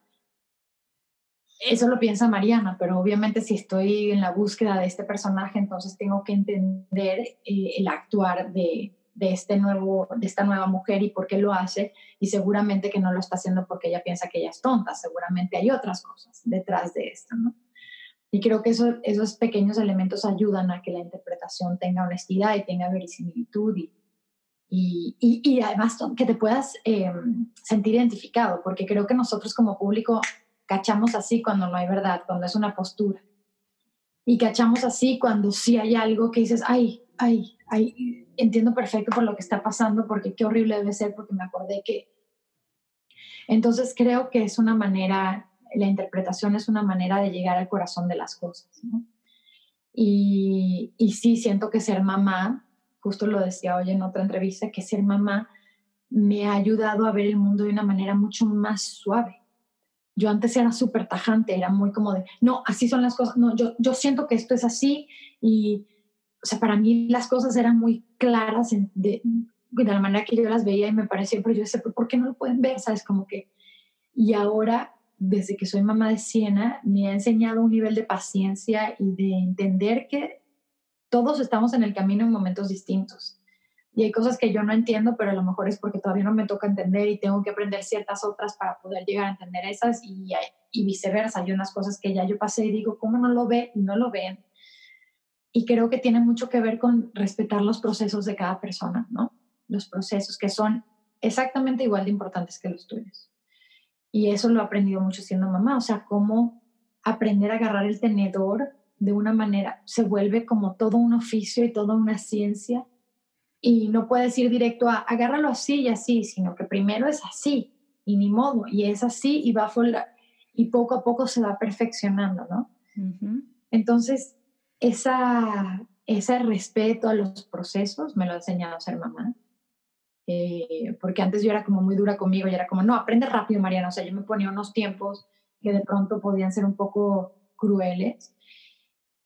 Eso lo piensa Mariana, pero obviamente si estoy en la búsqueda de este personaje, entonces tengo que entender eh, el actuar de, de, este nuevo, de esta nueva mujer y por qué lo hace. Y seguramente que no lo está haciendo porque ella piensa que ella es tonta, seguramente hay otras cosas detrás de esto, ¿no? Y creo que eso, esos pequeños elementos ayudan a que la interpretación tenga honestidad y tenga verisimilitud y, y, y, además que te puedas em, sentir identificado, porque creo que nosotros como público cachamos así cuando no hay verdad, cuando es una postura. Y cachamos así cuando sí hay algo que dices, ay, ay, ay, entiendo perfecto por lo que está pasando, porque qué horrible debe ser, porque me acordé que... Entonces creo que es una manera, la interpretación es una manera de llegar al corazón de las cosas. Y, y sí, siento que ser mamá, justo lo decía hoy en otra entrevista, que ser mamá me ha ayudado a ver el mundo de una manera mucho más suave. Yo antes era súper tajante, era muy como de, no, así son las cosas, no, yo, yo siento que esto es así y, o sea, para mí las cosas eran muy claras de, de, la manera que yo las veía y me parecía, pero yo decía, ¿por qué no lo pueden ver? ¿Sabes? Como que, y ahora, desde que soy mamá de Siena, me ha enseñado un nivel de paciencia y de entender que todos estamos en el camino en momentos distintos. Y hay cosas que yo no entiendo, pero a lo mejor es porque todavía no me toca entender y tengo que aprender ciertas otras para poder llegar a entender esas y, y viceversa. Hay unas cosas que ya yo pasé y digo, ¿cómo no lo ve? Y no lo ven y creo que tiene mucho que ver con respetar los procesos de cada persona, ¿no? Los procesos que son exactamente igual de importantes que los tuyos. Y eso lo he aprendido mucho siendo mamá, o sea, cómo aprender a agarrar el tenedor de una manera, se vuelve como todo un oficio y toda una ciencia. Y no puedes ir directo a agárralo así y así, sino que primero es así y ni modo, y es así y va a y poco a poco se va perfeccionando, ¿no? Entonces, esa, ese respeto a los procesos me lo ha enseñado a ser mamá. Eh, porque antes yo era como muy dura conmigo y era como, no, aprende rápido, Mariana. O sea, yo me ponía unos tiempos que de pronto podían ser un poco crueles.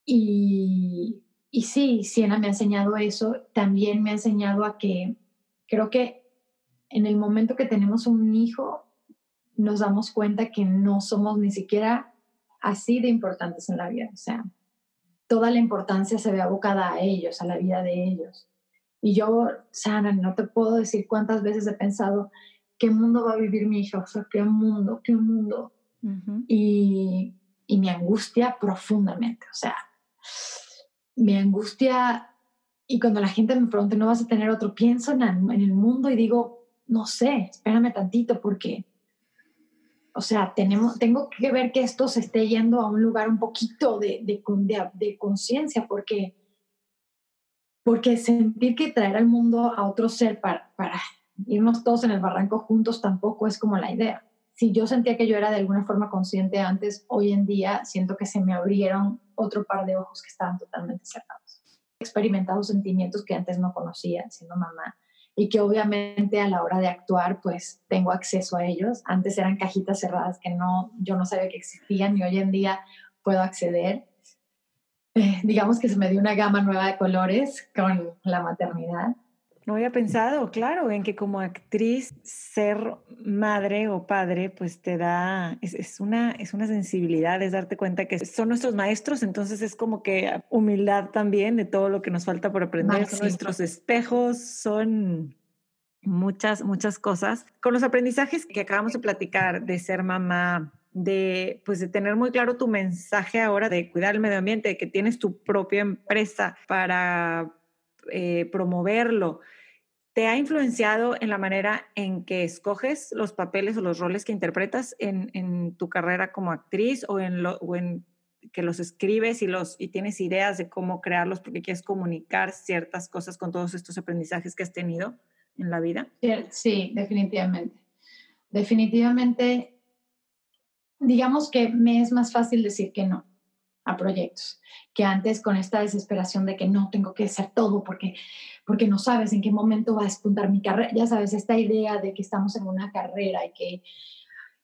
Y, y sí, Siena me ha enseñado eso. También me ha enseñado a que creo que en el momento que tenemos un hijo, nos damos cuenta que no somos ni siquiera así de importantes en la vida. O sea, toda la importancia se ve abocada a ellos, a la vida de ellos. Y yo, Sana, no te puedo decir cuántas veces he pensado, ¿qué mundo va a vivir mi hija? O sea, ¿qué mundo? ¿Qué mundo? y, y me angustia profundamente. O sea, me angustia y cuando la gente me pregunta, ¿no vas a tener otro? Pienso en en el mundo y digo, no sé, espérame tantito porque o sea, tenemos, tengo que ver que esto se esté yendo a un lugar un poquito de, de, de, conciencia, porque, porque sentir que traer al mundo a otro ser para, para irnos todos en el barranco juntos tampoco es como la idea. Si yo sentía que yo era de alguna forma consciente antes, hoy en día siento que se me abrieron otro par de ojos que estaban totalmente cerrados. He experimentado sentimientos que antes no conocía siendo mamá y que obviamente a la hora de actuar pues tengo acceso a ellos. Antes eran cajitas cerradas que no, yo no sabía que existían y hoy en día puedo acceder. Eh, digamos que se me dio una gama nueva de colores con la maternidad. No había pensado, claro, en que como actriz ser madre o padre, pues te da, es, una, es una sensibilidad, es darte cuenta que son nuestros maestros, entonces es como que humildad también de todo lo que nos falta por aprender, son nuestros espejos, son muchas, muchas cosas. Con los aprendizajes que acabamos de platicar de ser mamá, de pues de tener muy claro tu mensaje ahora de cuidar el medio ambiente, de que tienes tu propia empresa para eh, promoverlo, ¿te ha influenciado en la manera en que escoges los papeles o los roles que interpretas en, tu carrera como actriz o en, lo, o en que los escribes y, los, y tienes ideas de cómo crearlos porque quieres comunicar ciertas cosas con todos estos aprendizajes que has tenido en la vida? Sí, definitivamente. Definitivamente, digamos que me es más fácil decir que no a proyectos que antes con esta desesperación de que no tengo que hacer todo porque porque no sabes en qué momento va a despuntar mi carrera ya sabes esta idea de que estamos en una carrera y que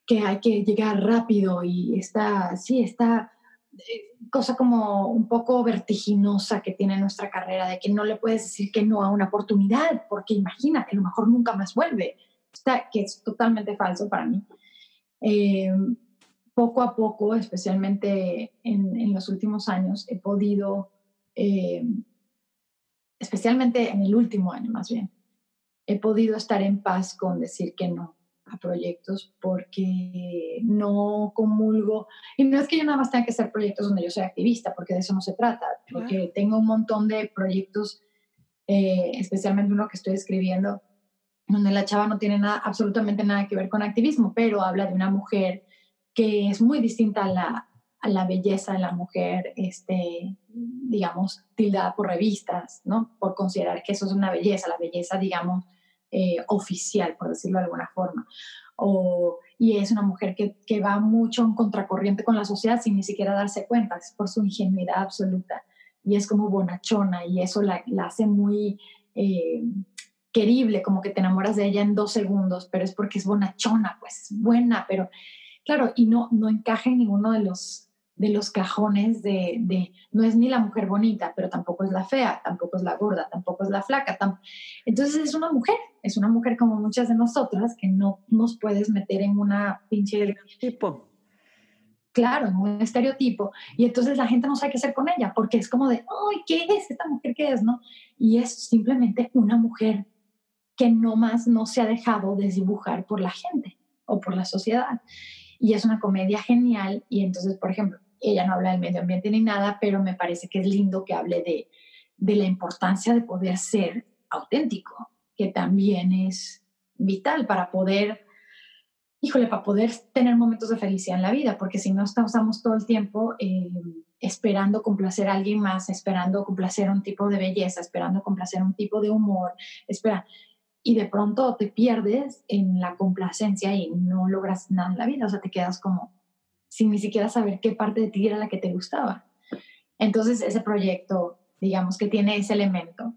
que hay que llegar rápido y esta sí esta eh, cosa como un poco vertiginosa que tiene nuestra carrera, de que no le puedes decir que no a una oportunidad, porque imagínate, a lo mejor nunca más vuelve, Está, que es totalmente falso para mí. Eh, poco a poco, especialmente en, los últimos años, he podido, eh, especialmente en el último año más bien, he podido estar en paz con decir que no a proyectos porque no comulgo. Y no es que yo nada más tenga que hacer proyectos donde yo sea activista, porque de eso no se trata, porque tengo un montón de proyectos, eh, especialmente uno que estoy escribiendo, donde la chava no tiene nada, absolutamente nada que ver con activismo, pero habla de una mujer que es muy distinta a la, a la belleza de la mujer, este, digamos, tildada por revistas, ¿no? Por considerar que eso es una belleza, la belleza, digamos, eh, oficial, por decirlo de alguna forma. O, y es una mujer que, que, va mucho en contracorriente con la sociedad sin ni siquiera darse cuenta, es por su ingenuidad absoluta. Y es como bonachona y eso la, la hace muy eh, querible, como que te enamoras de ella en dos segundos, pero es porque es bonachona, pues es buena, pero claro, y no, no encaja en ninguno de los de los cajones de, de, no es ni la mujer bonita, pero tampoco es la fea, tampoco es la gorda, tampoco es la flaca. Entonces es una mujer, es una mujer como muchas de nosotras que no nos puedes meter en una pinche... Tipo. Claro, en un estereotipo. Y entonces la gente no sabe qué hacer con ella, porque es como de, ay, ¿qué es esta mujer qué es? ¿No? Y es simplemente una mujer que no más no se ha dejado desdibujar por la gente o por la sociedad y es una comedia genial y entonces, por ejemplo, ella no habla del medio ambiente ni nada, pero me parece que es lindo que hable de, de la importancia de poder ser auténtico, que también es vital para poder, híjole, para poder tener momentos de felicidad en la vida, porque si no estamos todo el tiempo eh, esperando complacer a alguien más, esperando complacer un tipo de belleza, esperando complacer un tipo de humor, espera, y de pronto te pierdes en la complacencia y no logras nada en la vida, o sea, te quedas como sin ni siquiera saber qué parte de ti era la que te gustaba. Entonces, ese proyecto, digamos que tiene ese elemento.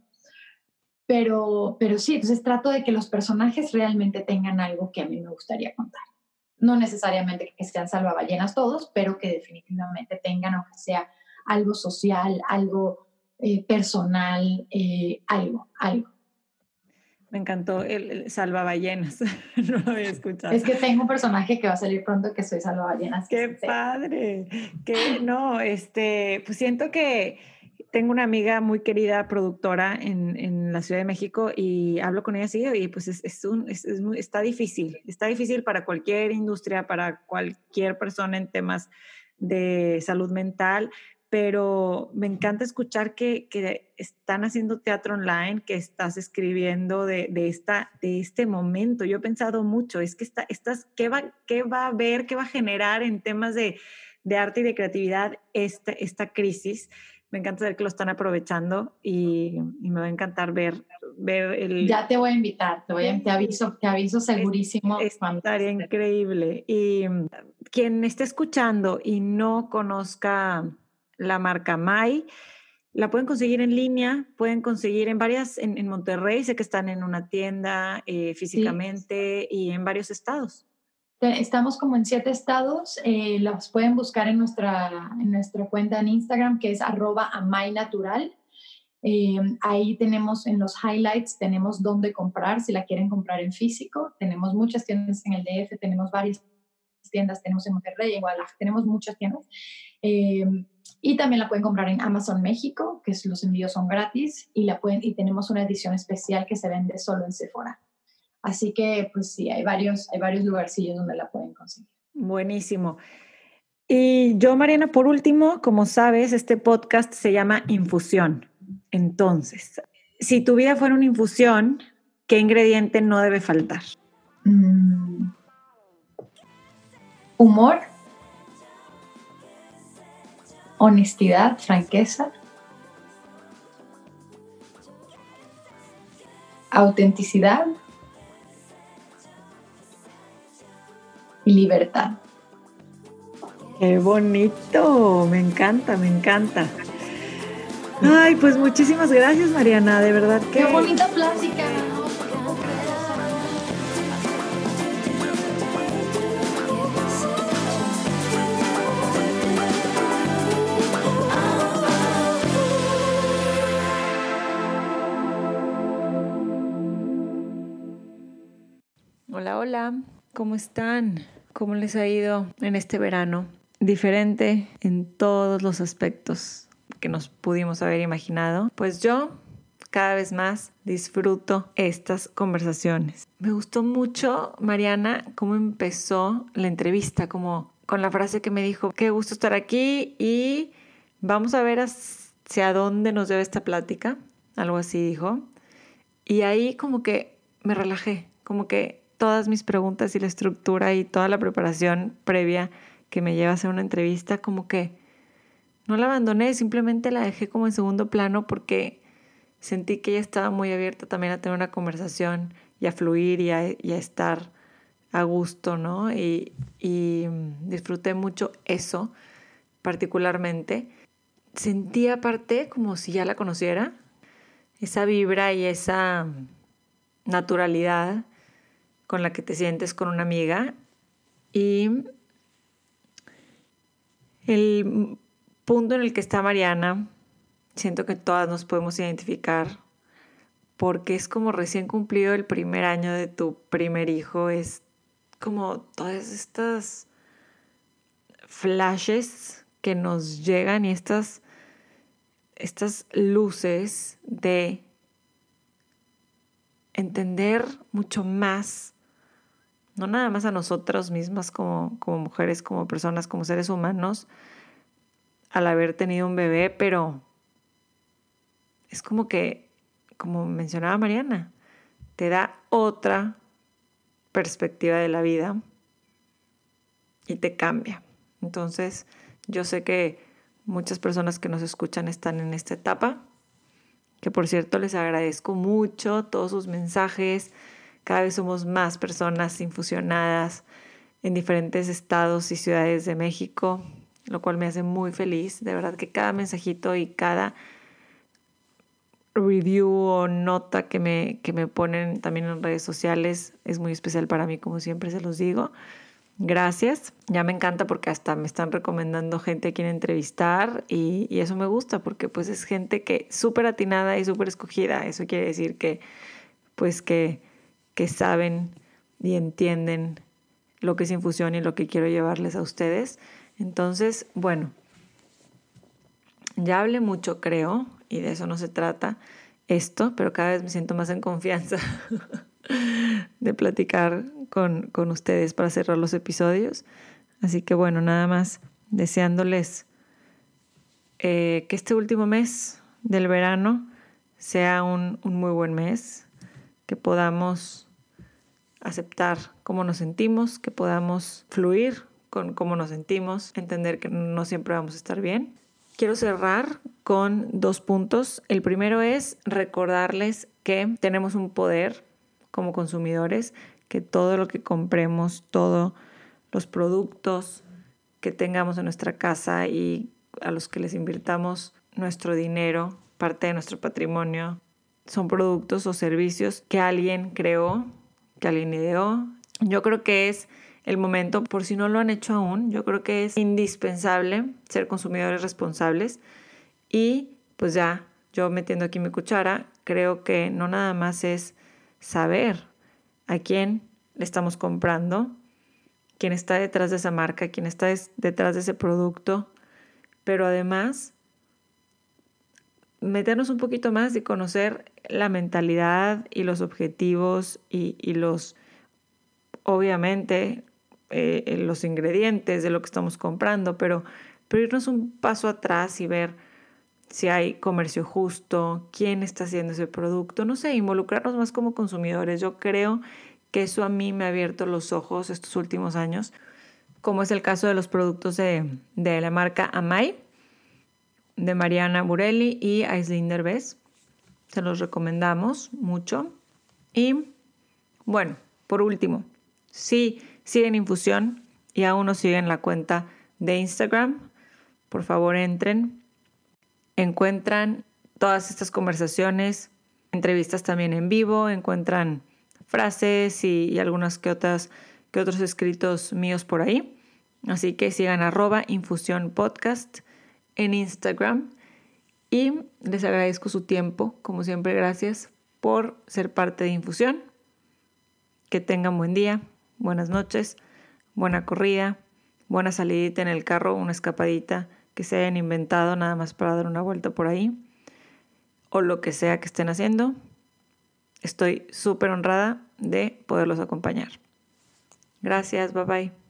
Pero, pero sí, entonces trato de que los personajes realmente tengan algo que a mí me gustaría contar. No necesariamente que sean salvaballenas todos, pero que definitivamente tengan, aunque sea algo social, algo eh, personal, eh, algo, algo. Me encantó el, salvaballenas. no lo había escuchado. Es que tengo un personaje que va a salir pronto que soy salvaballenas. ¡Qué padre! Que no, este, pues siento que tengo una amiga muy querida productora en, en, la Ciudad de México y hablo con ella así y pues es, es un, es, está difícil, está difícil para cualquier industria, para cualquier persona en temas de salud mental, pero me encanta escuchar que, que, están haciendo teatro online, que estás escribiendo de, de, esta, de este momento. Yo he pensado mucho, es que está, estás, ¿qué, va, ¿qué va a haber, qué va a generar en temas de, de arte y de creatividad esta, esta crisis? Me encanta ver que lo están aprovechando y, y, me va a encantar ver, ver el... Ya te voy a invitar, te, voy a, te aviso, te aviso segurísimo. estaría increíble. Y mm, quien esté escuchando y no conozca la marca Mai. La pueden conseguir en línea, pueden conseguir en varias, en, Monterrey, sé que están en una tienda eh, físicamente y en varios estados. Estamos como en siete estados, eh, los pueden buscar en nuestra, en nuestra cuenta en Instagram que es arroba amainatural. Eh, ahí tenemos en los highlights, tenemos dónde comprar, si la quieren comprar en físico. Tenemos muchas tiendas en el DF, tenemos varias tiendas, tenemos en Monterrey, en Guadalajara, tenemos muchas tiendas. Eh, y también la pueden comprar en Amazon México, que los envíos son gratis, y, la pueden, y tenemos una edición especial que se vende solo en Sephora. Así que, pues sí, hay varios, hay varios lugarcillos donde la pueden conseguir. Buenísimo. Y yo, Mariana, por último, como sabes, este podcast se llama Infusión. Entonces, si tu vida fuera una infusión, ¿qué ingrediente no debe faltar? Mm. Humor, honestidad, franqueza, autenticidad y libertad. Qué bonito, me encanta, me encanta. Ay, pues muchísimas gracias, Mariana, de verdad que. Qué bonita plática. Hola, ¿cómo están? ¿Cómo les ha ido en este verano? Diferente en todos los aspectos que nos pudimos haber imaginado, pues yo cada vez más disfruto estas conversaciones. Me gustó mucho, Mariana, cómo empezó la entrevista, como con la frase que me dijo, qué gusto estar aquí y vamos a ver hacia dónde nos lleva esta plática, algo así dijo. Y ahí como que me relajé, como que todas mis preguntas y la estructura y toda la preparación previa que me lleva a hacer una entrevista, como que no la abandoné, simplemente la dejé como en segundo plano porque sentí que ella estaba muy abierta también a tener una conversación y a fluir y a, estar a gusto, ¿no? Y, y, disfruté mucho eso particularmente. Sentí aparte como si ya la conociera, esa vibra y esa naturalidad con la que te sientes con una amiga y el punto en el que está Mariana, siento que todas nos podemos identificar porque es como recién cumplido el primer año de tu primer hijo, es como todas estas flashes que nos llegan y estas, estas luces de entender mucho más, no nada más a nosotras mismas como, como mujeres, como personas, como seres humanos, al haber tenido un bebé, pero es como que, como mencionaba Mariana, te da otra perspectiva de la vida y te cambia. Entonces, yo sé que muchas personas que nos escuchan están en esta etapa, que por cierto les agradezco mucho todos sus mensajes. Cada vez somos más personas infusionadas en diferentes estados y ciudades de México lo cual me hace muy feliz. De verdad que cada mensajito y cada review o nota que me, que me ponen también en redes sociales es muy especial para mí, como siempre se los digo. Gracias. Ya me encanta porque hasta me están recomendando gente a quien entrevistar y, eso me gusta porque pues es gente que súper atinada y súper escogida. Eso quiere decir que pues que, que saben y entienden lo que es infusión y lo que quiero llevarles a ustedes. Entonces, bueno, ya hablé mucho, creo, y de eso no se trata esto, pero cada vez me siento más en confianza de platicar con, ustedes para cerrar los episodios. Así que bueno, nada más deseándoles eh, que este último mes del verano sea un, un muy buen mes, que podamos aceptar cómo nos sentimos, que podamos fluir con cómo nos sentimos, entender que no siempre vamos a estar bien. Quiero cerrar con dos puntos. El primero es recordarles que tenemos un poder como consumidores, que todo lo que compremos, todos los productos que tengamos en nuestra casa y a los que les invirtamos nuestro dinero, parte de nuestro patrimonio, son productos o servicios que alguien creó, que alguien ideó. Yo creo que es el momento, por si no lo han hecho aún, yo creo que es indispensable ser consumidores responsables y pues ya, yo metiendo aquí mi cuchara, creo que no nada más es saber a quién le estamos comprando, quién está detrás de esa marca, quién está detrás de ese producto, pero además meternos un poquito más y conocer la mentalidad y los objetivos y, los, obviamente, eh, los ingredientes de lo que estamos comprando, pero, pero irnos un paso atrás y ver si hay comercio justo, quién está haciendo ese producto, no sé, involucrarnos más como consumidores. Yo creo que eso a mí me ha abierto los ojos estos últimos años, como es el caso de los productos de, la marca Amai, de Mariana Burelli y Aislinn Derbez. Se los recomendamos mucho. Y bueno, por último, si siguen Infusión y aún no siguen la cuenta de Instagram, por favor entren encuentran todas estas conversaciones, entrevistas también en vivo, encuentran frases y, algunas que, que otros escritos míos por ahí. Así que sigan arroba infusión podcast en Instagram y les agradezco su tiempo. Como siempre, gracias por ser parte de Infusión. Que tengan buen día, buenas noches, buena corrida, buena salidita en el carro, una escapadita que se hayan inventado nada más para dar una vuelta por ahí o lo que sea que estén haciendo. Estoy súper honrada de poderlos acompañar. Gracias, bye bye.